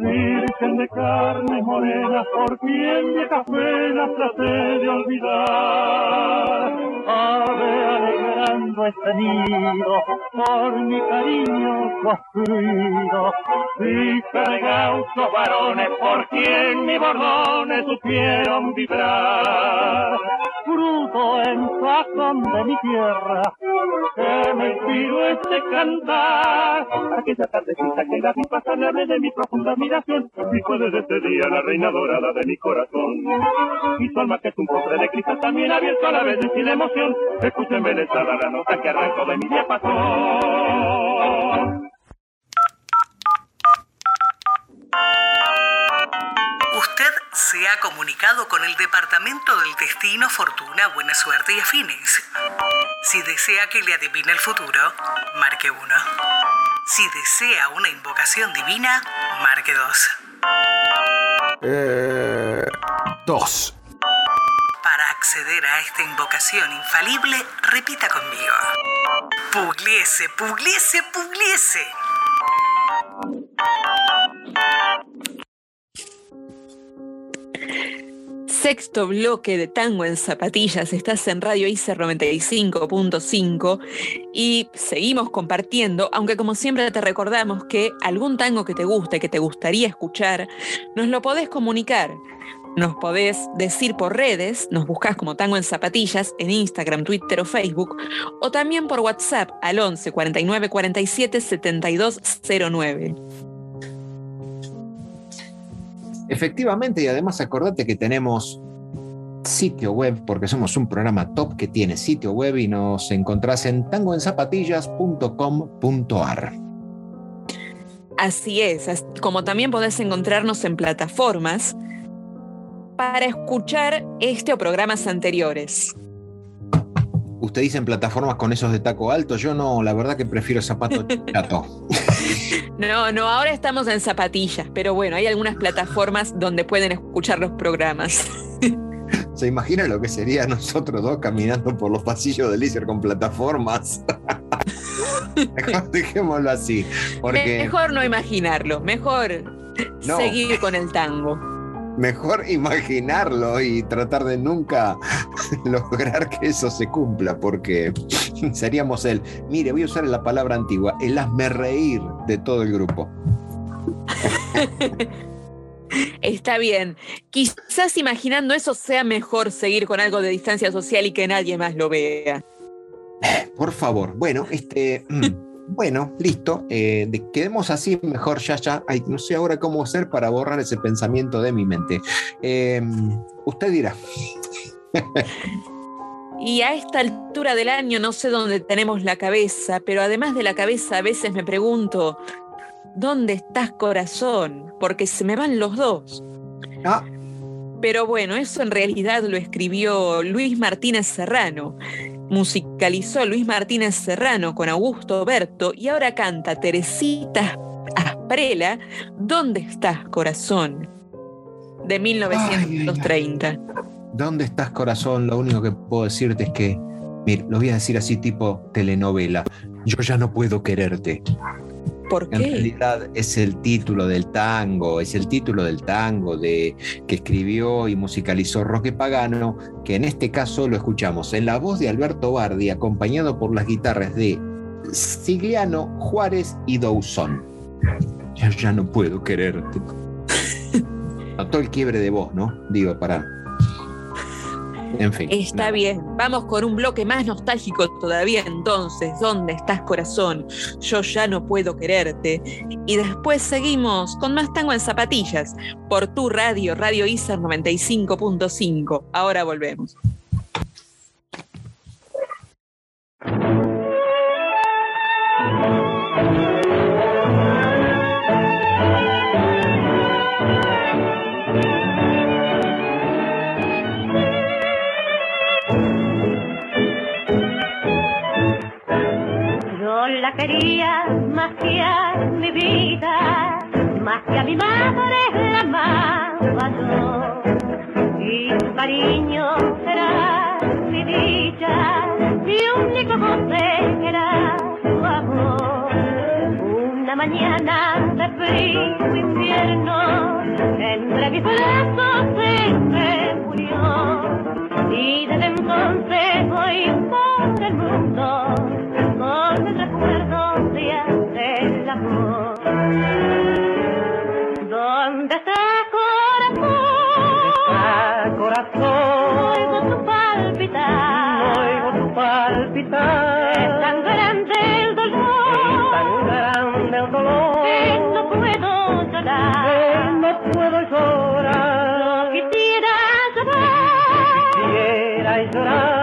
Virgen de carne morena, por quien de café la traté de olvidar. Ave alegrando este nido, por mi cariño construido. Hija de gauchos varones, por quien mis bordones supieron vibrar. Fruto en sazón de mi tierra, que me inspiró este cantar. Aquella tardecita que la vi pasar, le hablé de mi profunda admiración. Y fue desde ese día la reina dorada de mi corazón. Y su alma que es un cofre de cristal también abierto a la vez de sin emoción. Escuchen Venezuela la nota que arrancó de mi diapasón. Usted se ha comunicado con el Departamento del Destino, Fortuna, Buena Suerte y Afines. Si desea que le adivine el futuro, marque 1. Si desea una invocación divina, marque 2. Eh, dos. Para acceder a esta invocación infalible, repita conmigo. Pugliese, pugliese, pugliese. Sexto bloque de Tango en Zapatillas. Estás en Radio ICER 95.5 y seguimos compartiendo, aunque como siempre te recordamos que algún tango que te guste, que te gustaría escuchar, nos lo podés comunicar. Nos podés decir por redes, nos buscas como Tango en Zapatillas en Instagram, Twitter o Facebook, o también por WhatsApp al 11 49 47 72 09. Efectivamente, y además acordate que tenemos sitio web, porque somos un programa top que tiene sitio web y nos encontrás en tangoenzapatillas.com.ar. Así es, como también podés encontrarnos en plataformas para escuchar este o programas anteriores. Usted dice en plataformas con esos de taco alto, yo no, la verdad que prefiero zapato chato. No, no, ahora estamos en zapatillas, pero bueno, hay algunas plataformas donde pueden escuchar los programas. ¿Se imagina lo que sería nosotros dos caminando por los pasillos del ICER con plataformas? Mejor dejémoslo así, porque Mejor no imaginarlo, mejor No. seguir con el tango. Mejor imaginarlo y tratar de nunca lograr que eso se cumpla, porque seríamos el, mire, voy a usar la palabra antigua, el hazme reír de todo el grupo. Está bien. Quizás imaginando eso sea mejor seguir con algo de distancia social y que nadie más lo vea. Por favor, bueno, este, mm, bueno, listo, eh, de- quedemos así mejor ya, ya, Ay, no sé ahora cómo hacer para borrar ese pensamiento de mi mente. Eh, usted dirá, Y a esta altura del año no sé dónde tenemos la cabeza, pero además de la cabeza a veces me pregunto, ¿dónde estás corazón? Porque se me van los dos. Ah. Pero bueno, eso en realidad lo escribió Luis Martínez Serrano. Musicalizó Luis Martínez Serrano con Augusto Berto y ahora canta Teresita Asprela, ¿Dónde estás corazón? De 1930. ¿dónde estás corazón? Lo único que puedo decirte es que, mire, lo voy a decir así tipo telenovela, yo ya no puedo quererte. ¿Por En realidad es el título del tango, es el título del tango de, que escribió y musicalizó Roque Pagano, que en este caso lo escuchamos en la voz de Alberto Bardi, acompañado por las guitarras de Sigliano, Juárez y Dousón. Yo ya no puedo quererte. Notó el quiebre de voz, ¿no? Digo, para. En fin. Está nada. bien, vamos con un bloque más nostálgico todavía entonces. ¿Dónde estás corazón? Yo ya no puedo quererte. Y después seguimos con más tango en zapatillas por tu radio, Radio ISAR 95.5. Ahora volvemos. La quería más que a mi vida, más que a mi madre la amaba yo. Y su cariño era mi dicha, mi único goce era su amor. Una mañana de frío invierno, entre mis brazos se me murió. Y desde entonces voy por el mundo amor. ¿Dónde está corazón? corazón? Oigo tu palpitar. Oigo tu palpitar. Es tan grande el dolor. tan grande el dolor. Que no puedo llorar. Que no puedo llorar. No quisiera llorar. Quisiera llorar.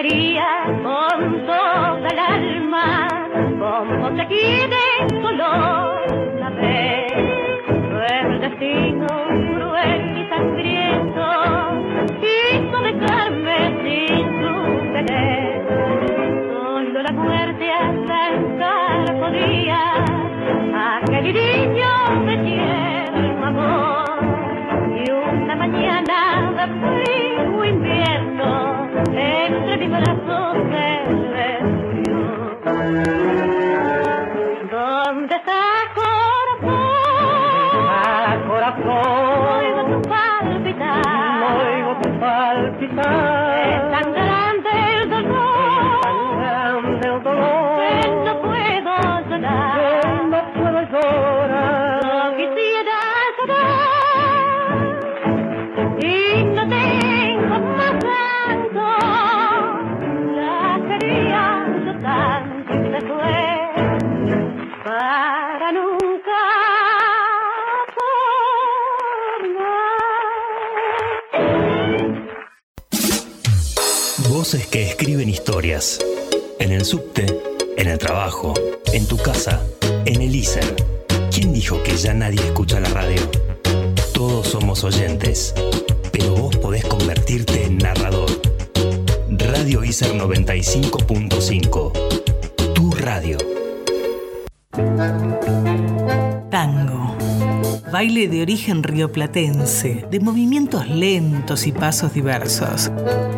Con toda el alma, como se quiere solo una vez. El destino cruel y sangriento quiso dejarme sin su querer. Solo la muerte alcanzar podía aquel niño de tierno Voces que escriben historias. En el subte, en el trabajo, en tu casa, en el ISER. ¿Quién dijo que ya nadie escucha la radio? Todos somos oyentes, pero vos podés convertirte en narrador. Radio ISER 95.5. Tu radio. Tango. Baile de origen rioplatense, de movimientos lentos y pasos diversos,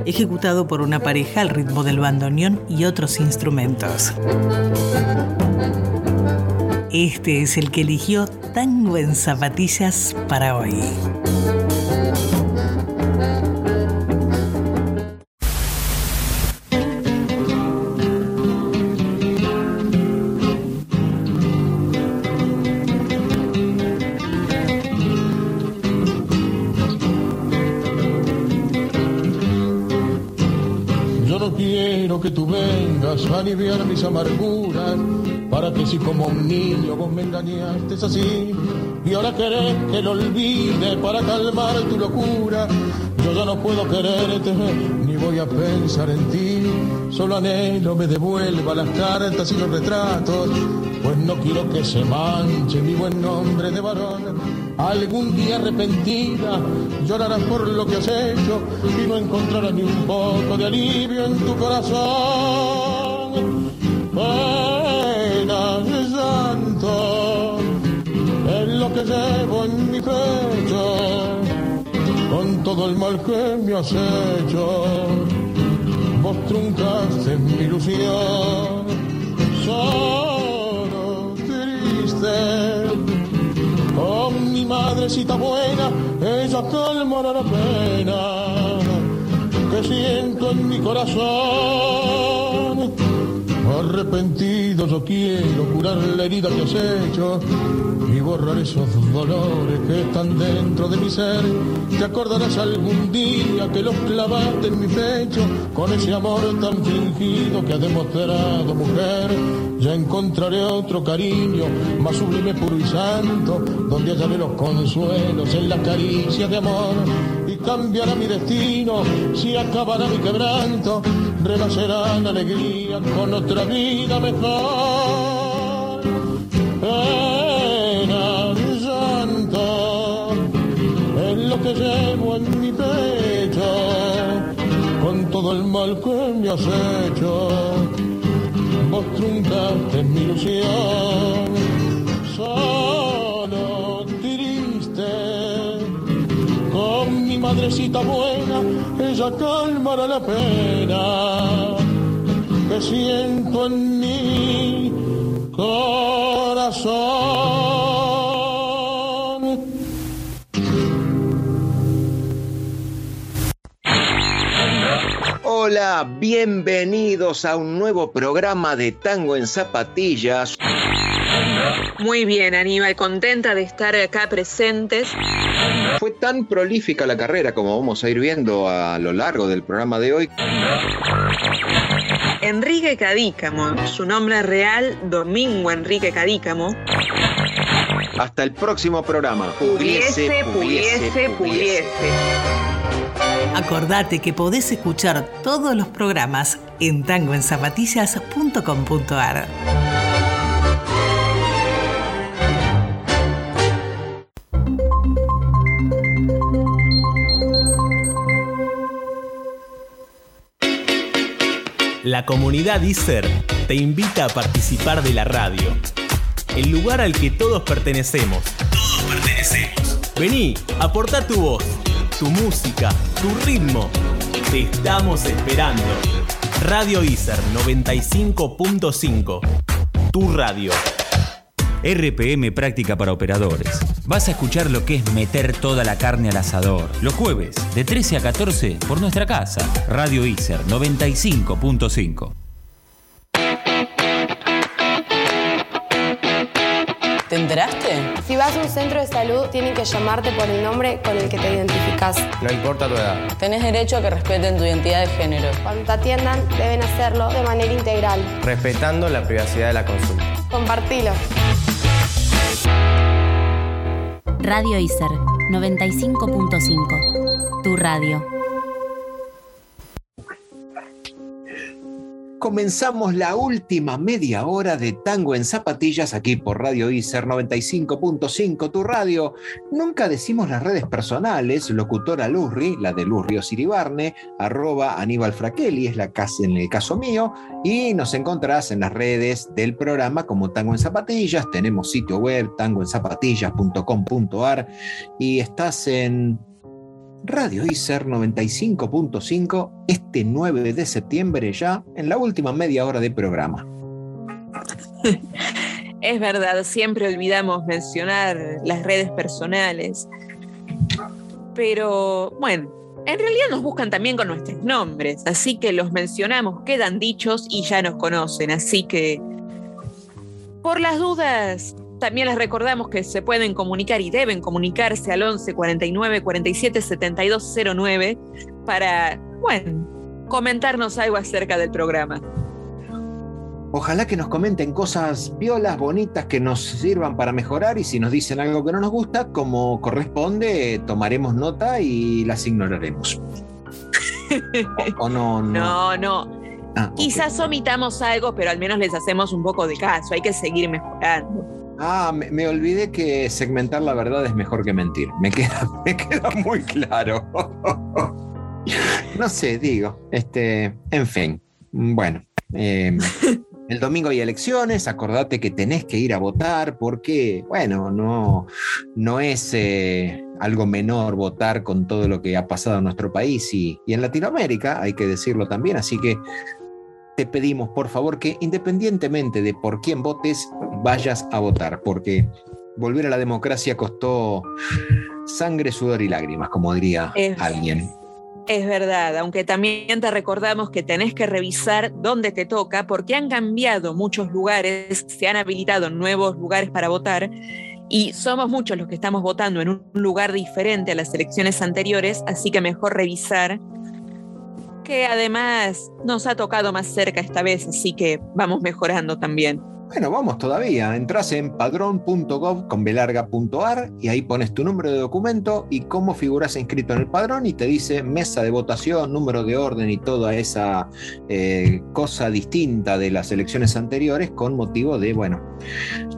ejecutado por una pareja al ritmo del bandoneón y otros instrumentos. Este es el que eligió Tango en Zapatillas para hoy. Amarguras, para que si como un niño vos me engañaste es así, y ahora querés que lo olvide para calmar tu locura. Yo ya no puedo quererte, ni voy a pensar en ti, solo anhelo me devuelva las cartas y los retratos, pues no quiero que se manche mi buen nombre de varón. Algún día arrepentida llorarás por lo que has hecho y no encontrarás ni un poco de alivio en tu corazón. Pena y llanto es lo que llevo en mi pecho con todo el mal que me has hecho. vos truncaste mi ilusión. Solo triste, con mi madrecita buena, ella calmará la pena que siento en mi corazón. Arrepentido yo quiero curar la herida que has hecho y borrar esos dolores que están dentro de mi ser. Te acordarás algún día que los clavaste en mi pecho con ese amor tan fingido que has demostrado, mujer. Ya encontraré otro cariño más sublime, puro y santo, donde hallaré los consuelos en la caricia de amor y cambiará mi destino si acabará mi quebranto, renacerá la alegría con otra vida mejor. Pena llanto es lo que llevo en mi pecho, con todo el mal que me has hecho. Vos truncaste mi ilusión, madrecita buena, ella calmará la pena que siento en mi corazón. Hola, bienvenidos a un nuevo programa de Tango en Zapatillas. Muy bien, Aníbal, contenta de estar acá presentes. Fue tan prolífica la carrera como vamos a ir viendo a lo largo del programa de hoy. Enrique Cadícamo, su nombre real, Domingo Enrique Cadícamo. Hasta el próximo programa. Pudiese, pudiese, pudiese. Acordate que podés escuchar todos los programas en tangoenzapatillas.com.ar. La comunidad ISER te invita a participar de la radio. El lugar al que todos pertenecemos. Todos pertenecemos. Vení, aporta tu voz, tu música, tu ritmo. Te estamos esperando. Radio ISER 95.5. Tu radio. RPM Práctica para Operadores. Vas a escuchar lo que es meter toda la carne al asador. Los jueves, de 13 a 14, por nuestra casa. Radio ISER 95.5. ¿Te enteraste? Si vas a un centro de salud, tienen que llamarte por el nombre con el que te identificas. No importa tu edad. Tenés derecho a que respeten tu identidad de género. Cuando te atiendan, deben hacerlo de manera integral. Respetando la privacidad de la consulta. Compartilo. Radio ISER 95.5. Tu radio. Comenzamos la última media hora de Tango en Zapatillas aquí por Radio ICER 95.5, tu radio. Nunca decimos las redes personales, locutora Lurri, la de Lurri Osiribarne, arroba Aníbal Fraquelli, es la casa en el caso mío, y nos encontrás en las redes del programa como Tango en Zapatillas, tenemos sitio web tangoenzapatillas.com.ar y estás en Radio ICER 95.5 este 9 de septiembre ya en la última media hora de programa. Es verdad, siempre olvidamos mencionar las redes personales. Pero bueno, en realidad nos buscan también con nuestros nombres, así que los mencionamos, quedan dichos y ya nos conocen, así que por las dudas también les recordamos que se pueden comunicar y deben comunicarse al 11 49 47 72 09 para, bueno, comentarnos algo acerca del programa. Ojalá que nos comenten cosas violas, bonitas, que nos sirvan para mejorar y si nos dicen algo que no nos gusta, como corresponde, tomaremos nota y las ignoraremos. o, o no, no. No, no. Ah. Quizás omitamos algo, pero al menos les hacemos un poco de caso. Hay que seguir mejorando. Ah, me, me olvidé que segmentar la verdad es mejor que mentir. Me queda, me queda muy claro. no sé, digo, este, en fin. Bueno, eh, el domingo hay elecciones, acordate que tenés que ir a votar porque, bueno, no, no es eh, algo menor votar con todo lo que ha pasado en nuestro país y, y en Latinoamérica, hay que decirlo también. Así que te pedimos, por favor, que independientemente de por quién votes, vayas a votar, porque volver a la democracia costó sangre, sudor y lágrimas, como diría Es- alguien. Es verdad, aunque también te recordamos que tenés que revisar dónde te toca, porque han cambiado muchos lugares, se han habilitado nuevos lugares para votar, y somos muchos los que estamos votando en un lugar diferente a las elecciones anteriores, así que mejor revisar, que además nos ha tocado más cerca esta vez, así que vamos mejorando también. Bueno, vamos todavía. Entras en padrón.gov con belarga.ar y ahí pones tu número de documento y cómo figuras inscrito en el padrón y te dice mesa de votación, número de orden y toda esa eh, cosa distinta de las elecciones anteriores con motivo de, bueno,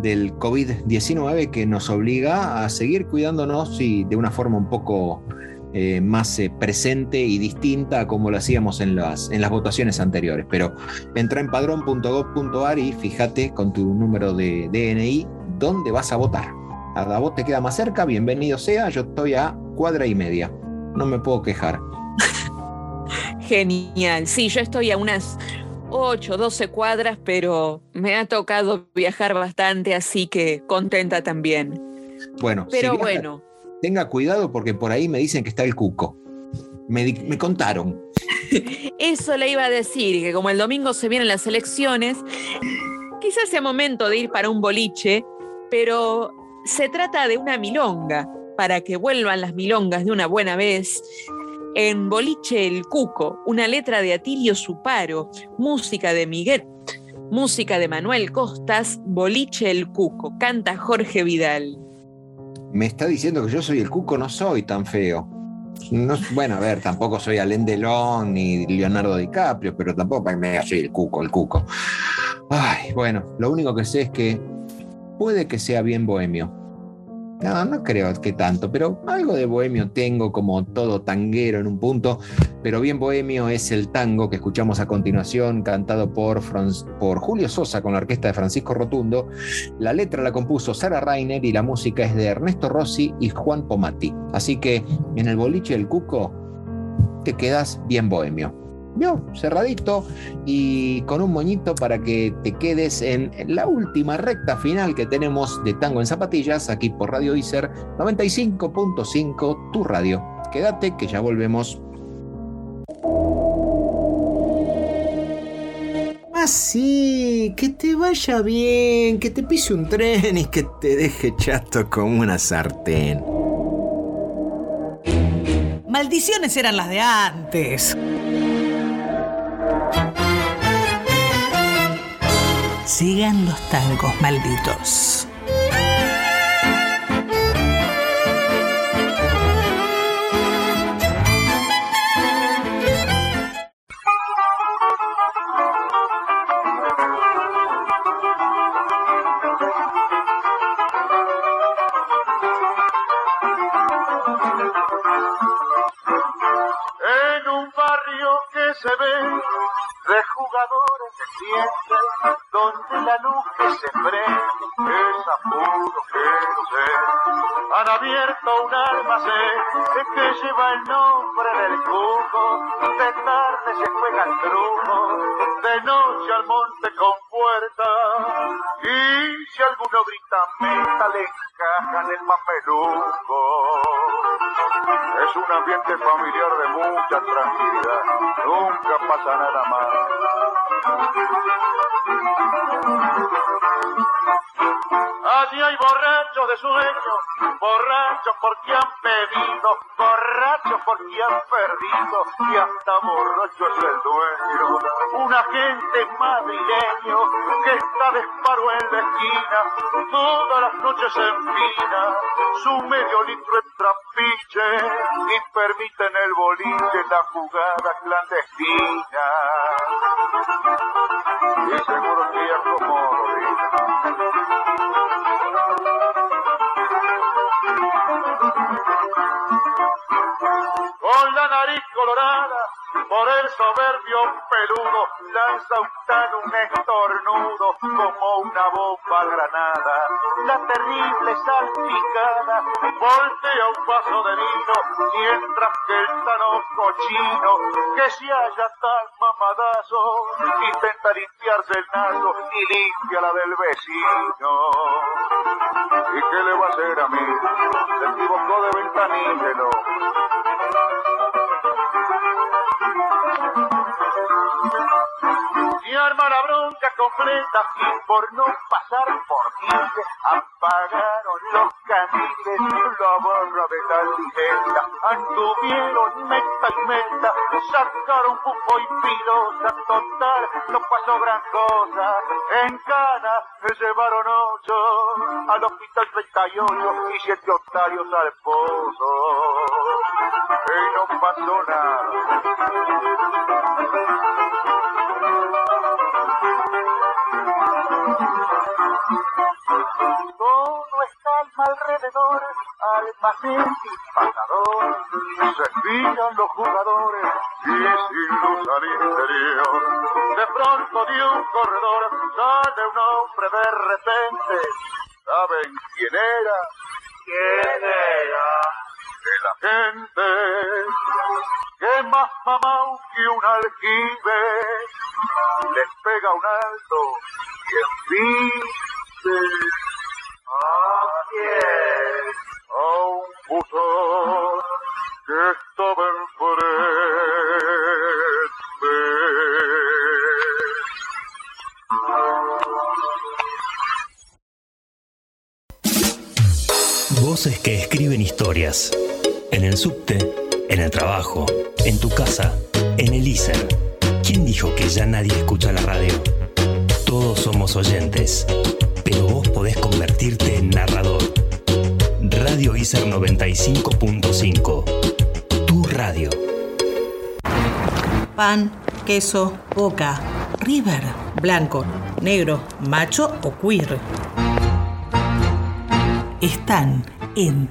del COVID-19 que nos obliga a seguir cuidándonos y de una forma un poco eh, más eh, presente y distinta a como lo hacíamos en las, en las votaciones anteriores. Pero entra en padrón.gov.ar y fíjate con tu número de DNI dónde vas a votar. A vos te queda más cerca, bienvenido sea, yo estoy a cuadra y media. No me puedo quejar. Genial, sí, yo estoy a unas 8, 12 cuadras, pero me ha tocado viajar bastante, así que contenta también. Bueno, si Pero bueno, tenga cuidado porque por ahí me dicen que está el cuco. Me, me contaron. eso le iba a decir, que como el domingo se vienen las elecciones, quizás sea momento de ir para un boliche, pero se trata de una milonga, para que vuelvan las milongas de una buena vez. En Boliche El Cuco, una letra de Atilio Suparo, música de Miguel, música de Manuel Costas, Boliche El Cuco, canta Jorge Vidal. Me está diciendo que yo soy el cuco, no soy tan feo. No- bueno, a ver, tampoco soy Alain Delon ni Leonardo DiCaprio, pero tampoco me soy el cuco, el cuco. Ay, bueno, lo único que sé es que puede que sea bien bohemio. No, creo que tanto, pero algo de bohemio tengo como todo tanguero en un punto, pero bien bohemio es el tango que escuchamos a continuación, cantado por, por Julio Sosa con la orquesta de Francisco Rotundo. La letra la compuso Sara Rainer y la música es de Ernesto Rossi y Juan Pomati. Así que en el boliche del Cuco te quedas bien bohemio. ¿Vio? Cerradito y con un moñito para que te quedes en la última recta final que tenemos de Tango en Zapatillas aquí por Radio Iser 95.5, tu radio. Quédate que ya volvemos. Así, que te vaya bien, que te pise un tren y que te deje chato como una sartén. Maldiciones eran las de antes. Sigan los tangos malditos. En un barrio que se ve de jugadores que sienten, donde la luz se prende es a puro querer. Han abierto un almacén que lleva el nombre del cuco, de tarde se juega el truco, de noche al monte con puerta, y si alguno grita meta le encajan el mameluco. Es un ambiente familiar de mucha tranquilidad, nunca pasa nada más. Allí hay borrachos de sueño, borrachos porque han bebido, borrachos porque han perdido, y hasta borracho es el dueño. Un agente madrileño que está de esparo en la esquina, todas las noches empina su medio litro en trapiche y permite en el boliche la jugada clandestina. Y seguro que por el soberbio peludo, lanza un tan un estornudo, como una bomba granada, la terrible salpicada voltea un vaso de vino, mientras que el tano cochino, que se halla tan mamadazo, intenta limpiarse el naso y limpia la del vecino. ¿Y qué le va a hacer a mí? Se equivocó de ventanígelo. La bronca completa por no pasar por Gile apagaron los camiles, la barra de la ligera, anduvieron meta y meta, sacaron bufo y pilosa, total, no pasó gran cosa, en cana se llevaron ocho, al hospital 38 y siete otarios al pozo, y no pasó nada. Alrededor, almacén y pasador. Se fijan los jugadores y sin luz al interior. De pronto de un corredor sale un hombre de repente. ¿Saben quién era? ¿Quién era? Que la gente que más mamá que un aljibe les pega un alto y empiece en tu casa, en el ISER. ¿Quién dijo que ya nadie escucha la radio? Todos somos oyentes, pero vos podés convertirte en narrador. Radio ISER 95.5. Tu radio. Pan, queso, boca, river, blanco, negro, macho o queer. Están en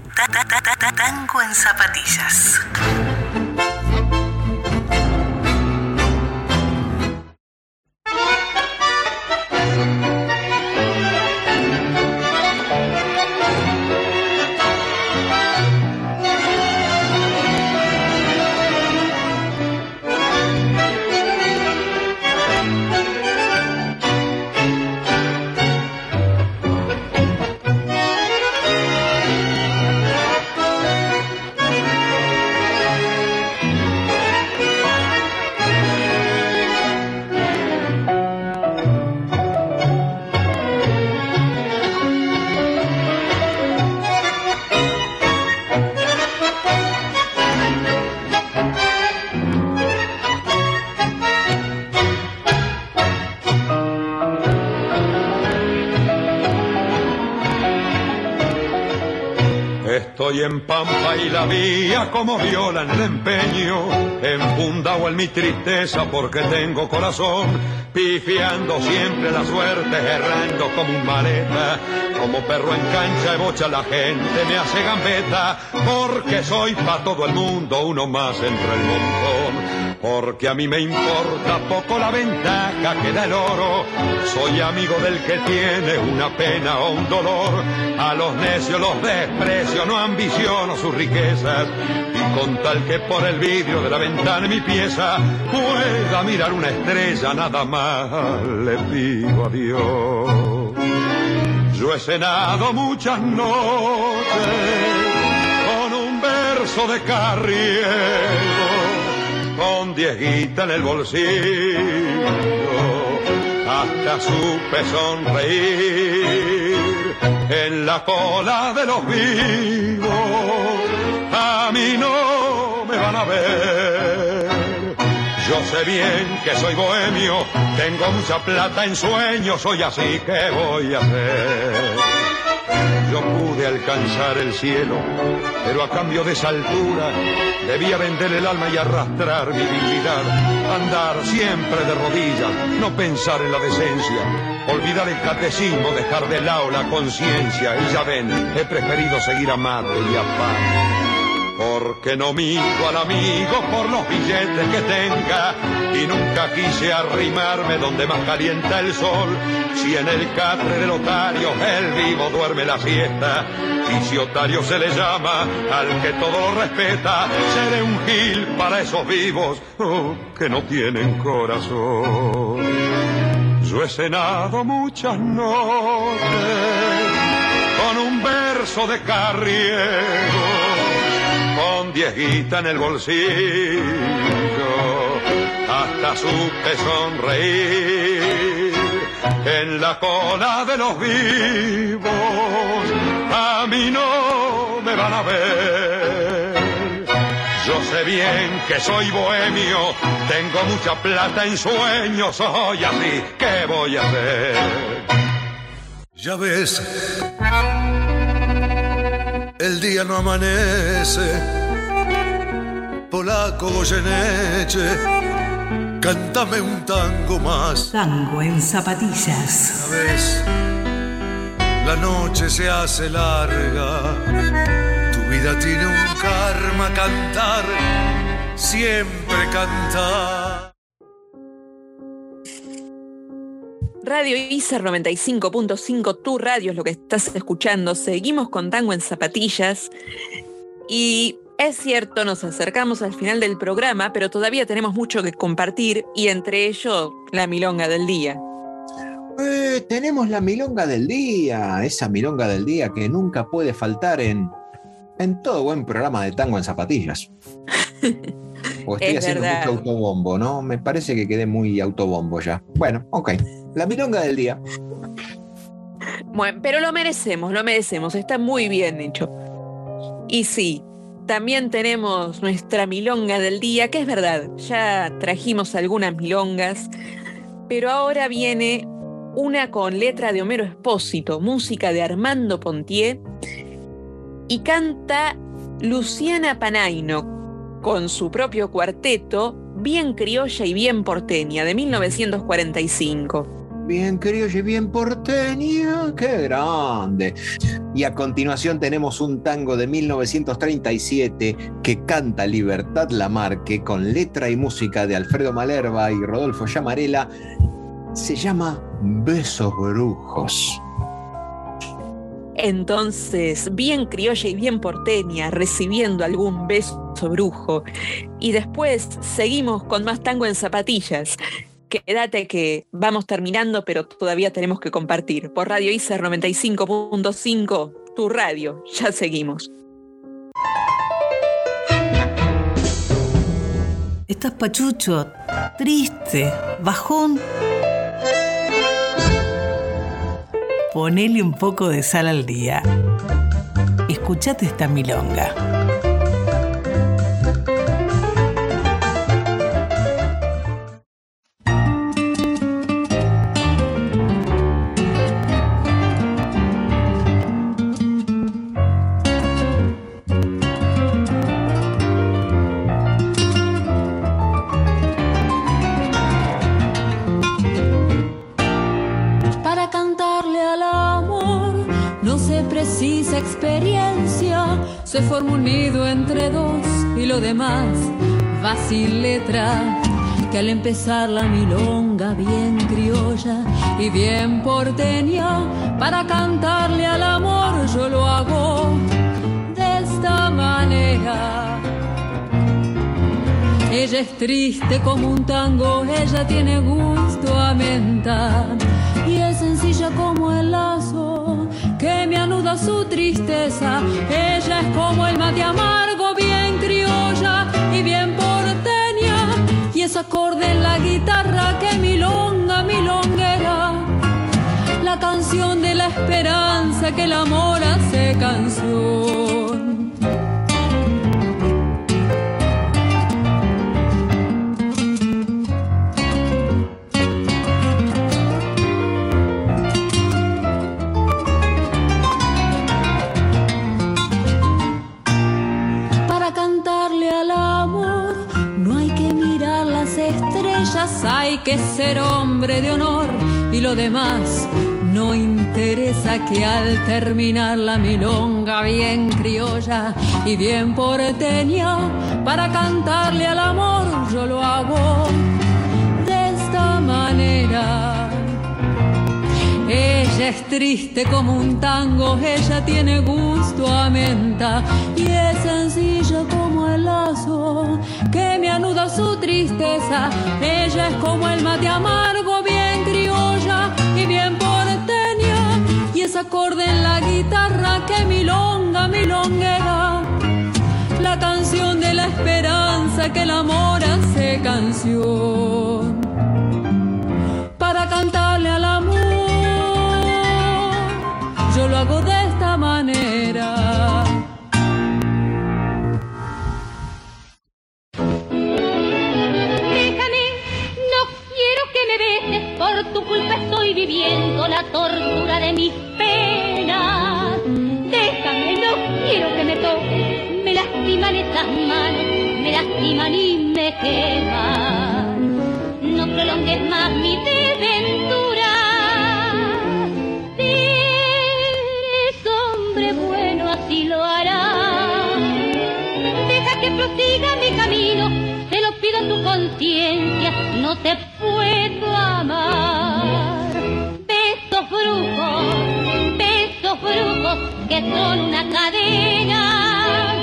Pampa y la vía como viola en el empeño, enfundado en mi tristeza porque tengo corazón, pifiando siempre la suerte, errando como un maleta, como perro en cancha de bocha la gente me hace gambeta, porque soy pa' todo el mundo uno más entre el montón. Porque a mí me importa poco la ventaja que da el oro. Soy amigo del que tiene una pena o un dolor. A los necios los desprecio, no ambiciono sus riquezas. Y con tal que por el vidrio de la ventana mi pieza pueda mirar una estrella, nada más le pido a Dios. Yo he cenado muchas noches con un verso de carriero con diez guitas en el bolsillo, hasta supe sonreír en la cola de los vivos. A mí no me van a ver. Yo sé bien que soy bohemio, tengo mucha plata en sueños, soy así que voy a hacer. Yo pude alcanzar el cielo, pero a cambio de esa altura debía vender el alma y arrastrar mi dignidad. Andar siempre de rodillas, no pensar en la decencia, olvidar el catecismo, dejar de lado la conciencia. Y ya ven, he preferido seguir a mate y a pan. Porque no miento al amigo por los billetes que tenga y nunca quise arrimarme donde más calienta el sol. Si en el catre del otario el vivo duerme la siesta y si otario se le llama al que todo lo respeta, seré un gil para esos vivos oh, que no tienen corazón. Yo he cenado muchas noches con un verso de carriego, con diezguita en el bolsillo, hasta supe sonreír en la cola de los vivos. A mí no me van a ver. Yo sé bien que soy bohemio, tengo mucha plata en sueños, soy así, ¿qué voy a hacer? Ya ves, el día no amanece. Polaco Goyeneche, cántame un tango más. Tango en zapatillas. Ya ves, la noche se hace larga. Tu vida tiene un karma cantar, siempre cantar. Radio ICER 95.5, tu radio es lo que estás escuchando. Seguimos con Tango en Zapatillas. Y es cierto, nos acercamos al final del programa, pero todavía tenemos mucho que compartir y entre ello la milonga del día. Eh, tenemos la milonga del día, esa milonga del día que nunca puede faltar en, en todo buen programa de tango en zapatillas. O estoy Es haciendo verdad. mucho autobombo, ¿no? Me parece que quedé muy autobombo ya. Bueno, ok. La milonga del día. Bueno, pero lo merecemos, lo merecemos, está muy bien hecho. Y sí, también tenemos nuestra milonga del día, que es verdad, ya trajimos algunas milongas, pero ahora viene una con letra de Homero Espósito, música de Armando Pontier, y canta Luciana Panaino con su propio cuarteto, bien criolla y bien porteña, de 1945. Bien criolla y bien porteña, qué grande. Y a continuación tenemos un tango de 1937 que canta Libertad Lamarque con letra y música de Alfredo Malerva y Rodolfo Llamarela. Se llama Besos Brujos. Entonces, bien criolla y bien porteña, recibiendo algún beso brujo. Y después seguimos con más tango en zapatillas. Quédate que vamos terminando, pero todavía tenemos que compartir. Por Radio ICER 95.5, tu radio. Ya seguimos. Estás pachucho, triste, bajón. Ponele un poco de sal al día. Escuchate esta milonga. Forma entre dos y lo demás va sin letra. Que al empezar la milonga bien criolla y bien porteña, para cantarle al amor yo lo hago de esta manera. Ella es triste como un tango, ella tiene gusto a menta y es sencilla como el lazo su tristeza. Ella es como el mate amargo, bien criolla y bien porteña y es acorde en la guitarra que milonga, milonguera. La canción de la esperanza que el amor hace canción. Ser hombre de honor y lo demás No interesa que al terminar la milonga bien criolla y bien porteña, para cantarle al amor yo lo hago de esta manera. Ella es triste como un tango, ella tiene gusto a menta y es sencilla como que me anuda su tristeza. Ella es como el mate amargo, bien criolla y bien porteña y es acorde en la guitarra que milonga, milonguera. La canción de la esperanza que el amor hace canción para cantarle al amor yo lo hago de viviendo la tortura de mis penas. Déjame, no quiero que me toques, me lastiman estas manos, me lastiman y me queman. No prolongues más mi desventura. Eres hombre bueno, así lo harás. Deja que prosiga mi camino, te lo pido a tu conciencia, no te que son una cadena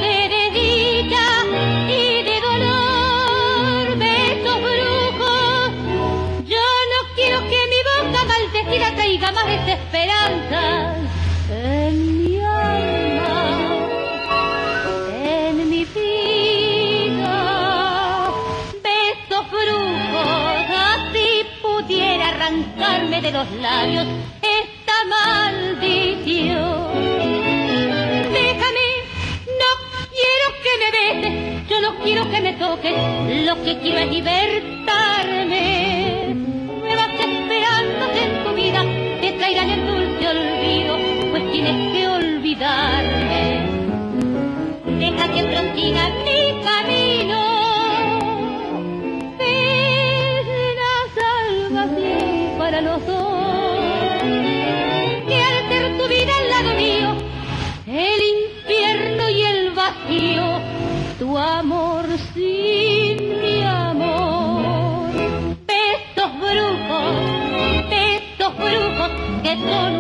de desdicha y de dolor. Besos brujos, yo no quiero que mi boca maldecida traiga más desesperanza en mi alma en mi vida. Besos brujos, así pudiera arrancarme de los labios quiero que me toques, lo que quiero es libertarme. Nuevas esperanzas en tu vida te traerán el dulce olvido, pues tienes que olvidarme. Deja que prosiga mi camino. Que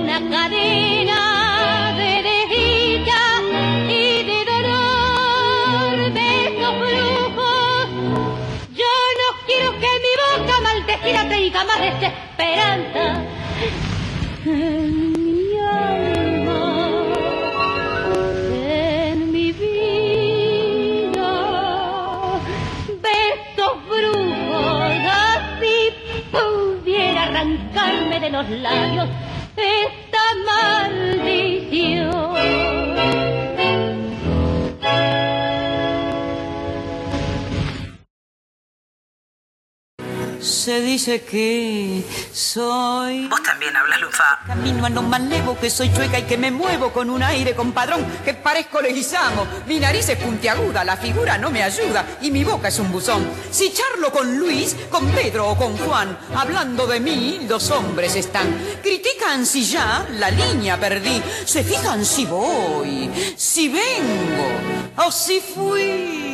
dice que soy. Vos también hablas, Lufa. Camino a lo más levo, que soy chueca y que me muevo con un aire compadrón, que parezco leguizamo. Mi nariz es puntiaguda, la figura no me ayuda y mi boca es un buzón. Si charlo con Luis, con Pedro o con Juan, hablando de mí, los hombres están. Critican si ya la línea perdí, se fijan si voy, si vengo o si fui.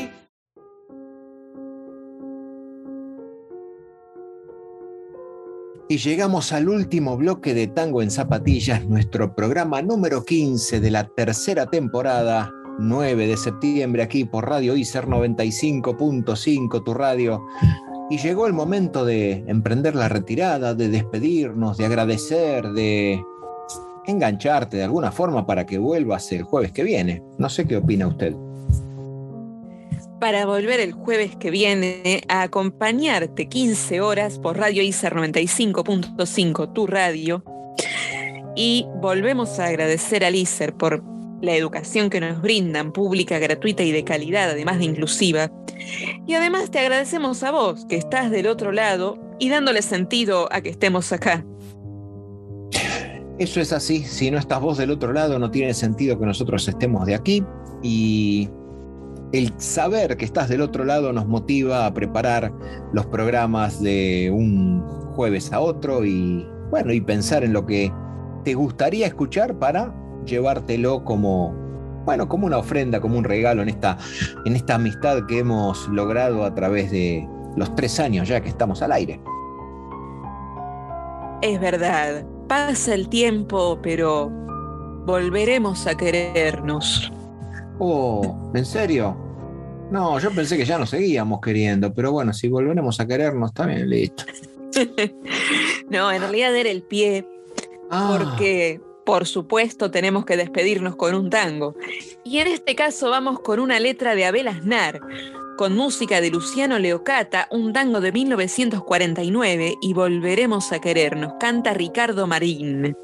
Y llegamos al último bloque de Tango en Zapatillas, nuestro programa número 15 de la tercera temporada, 9 de septiembre, aquí por Radio ICER 95.5, tu radio. Y llegó el momento de emprender la retirada, de despedirnos, de agradecer, de engancharte de alguna forma para que vuelvas el jueves que viene. No sé qué opina usted. Para volver el jueves que viene a acompañarte 15 horas por Radio ICER 95.5, tu radio. Y volvemos a agradecer al ICER por la educación que nos brindan, pública, gratuita y de calidad, además de inclusiva. Y además te agradecemos a vos, que estás del otro lado y dándole sentido a que estemos acá. Eso es así, si no estás vos del otro lado no tiene sentido que nosotros estemos de aquí y el saber que estás del otro lado nos motiva a preparar los programas de un jueves a otro y bueno, y pensar en lo que te gustaría escuchar para llevártelo como, bueno, como una ofrenda, como un regalo en esta, en esta amistad que hemos logrado a través de los tres años ya que estamos al aire. Es verdad, pasa el tiempo, pero volveremos a querernos. Oh, ¿en serio? No, yo pensé que ya nos seguíamos queriendo, pero bueno, si volveremos a querernos, está bien, listo. no, en realidad era el pie, Ah. porque por supuesto tenemos que despedirnos con un tango. Y en este caso vamos con una letra de Abel Aznar, con música de Luciano Leocata, un tango de 1949 y volveremos a querernos. Canta Ricardo Marín.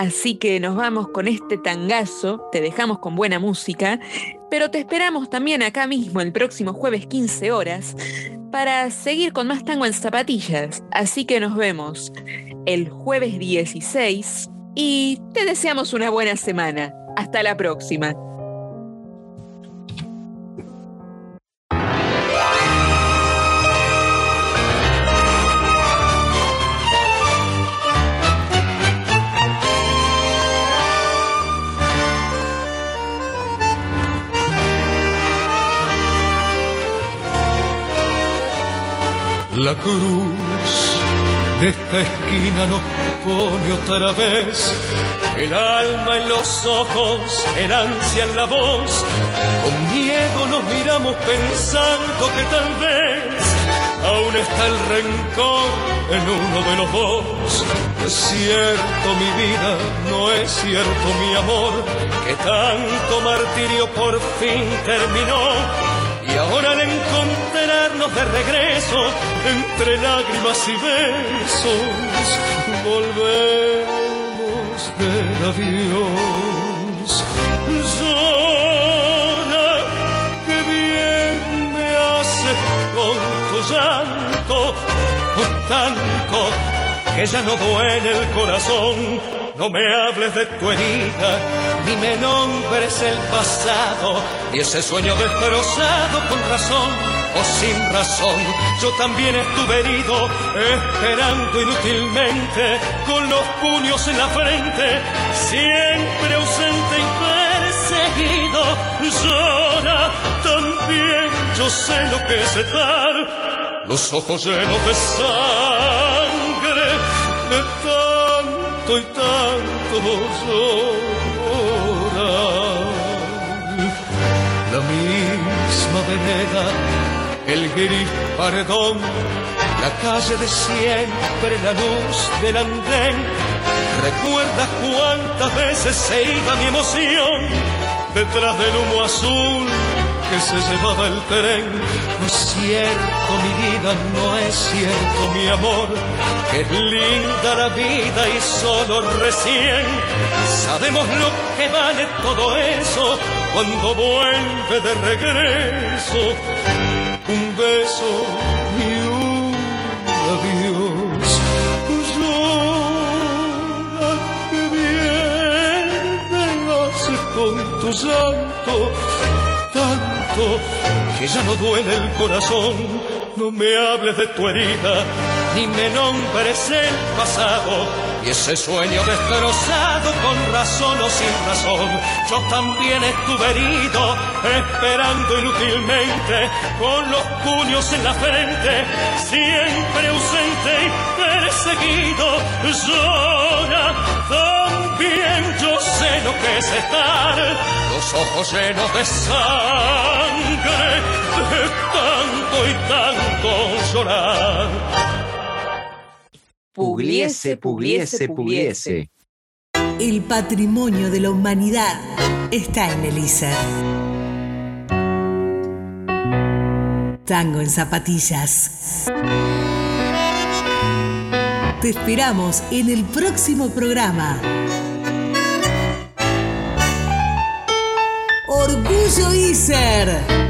Así que nos vamos con este tangazo, te dejamos con buena música, pero te esperamos también acá mismo el próximo jueves 15 horas para seguir con más tango en zapatillas. Así que nos vemos el jueves 16 y te deseamos una buena semana. Hasta la próxima. La cruz de esta esquina nos pone otra vez el alma en los ojos, el ansia en la voz. Con miedo nos miramos pensando que tal vez aún está el rencor en uno de los dos. Es cierto mi vida, no es cierto mi amor, que tanto martirio por fin terminó. Y ahora al encontrarnos de regreso, entre lágrimas y besos, volvemos del adiós. Zona, que bien me hace con tu llanto, o tanto que ya no duele el corazón. No me hables de tu herida, ni me nombres el pasado, y ese sueño destrozado con razón o sin razón. Yo también estuve herido, esperando inútilmente, con los puños en la frente, siempre ausente y perseguido. Llora, también yo sé lo que es estar, los ojos llenos de sangre, de tanto y tanto llorar. La misma vereda, el gris paredón, la calle de siempre, la luz del andén. ¿Recuerdas cuántas veces se iba mi emoción detrás del humo azul que se llevaba el tren? No es cierto mi vida, no es cierto mi amor, que es linda la vida y solo recién sabemos lo que vale todo eso cuando vuelve de regreso un beso y un adiós. Llora que bien me haces con tu llanto, tanto que ya no duele el corazón. No me hables de tu herida, ni me nombres el pasado. Y ese sueño destrozado con razón o sin razón, yo también estuve herido, esperando inútilmente, con los puños en la frente, siempre ausente y perseguido. Llora, también yo sé lo que es estar, los ojos llenos de sangre, de tanto y tanto llorar. Pugliese, pugliese, pugliese. El patrimonio de la humanidad está en el ISER. Tango en zapatillas. Te esperamos en el próximo programa. Orgullo ISER.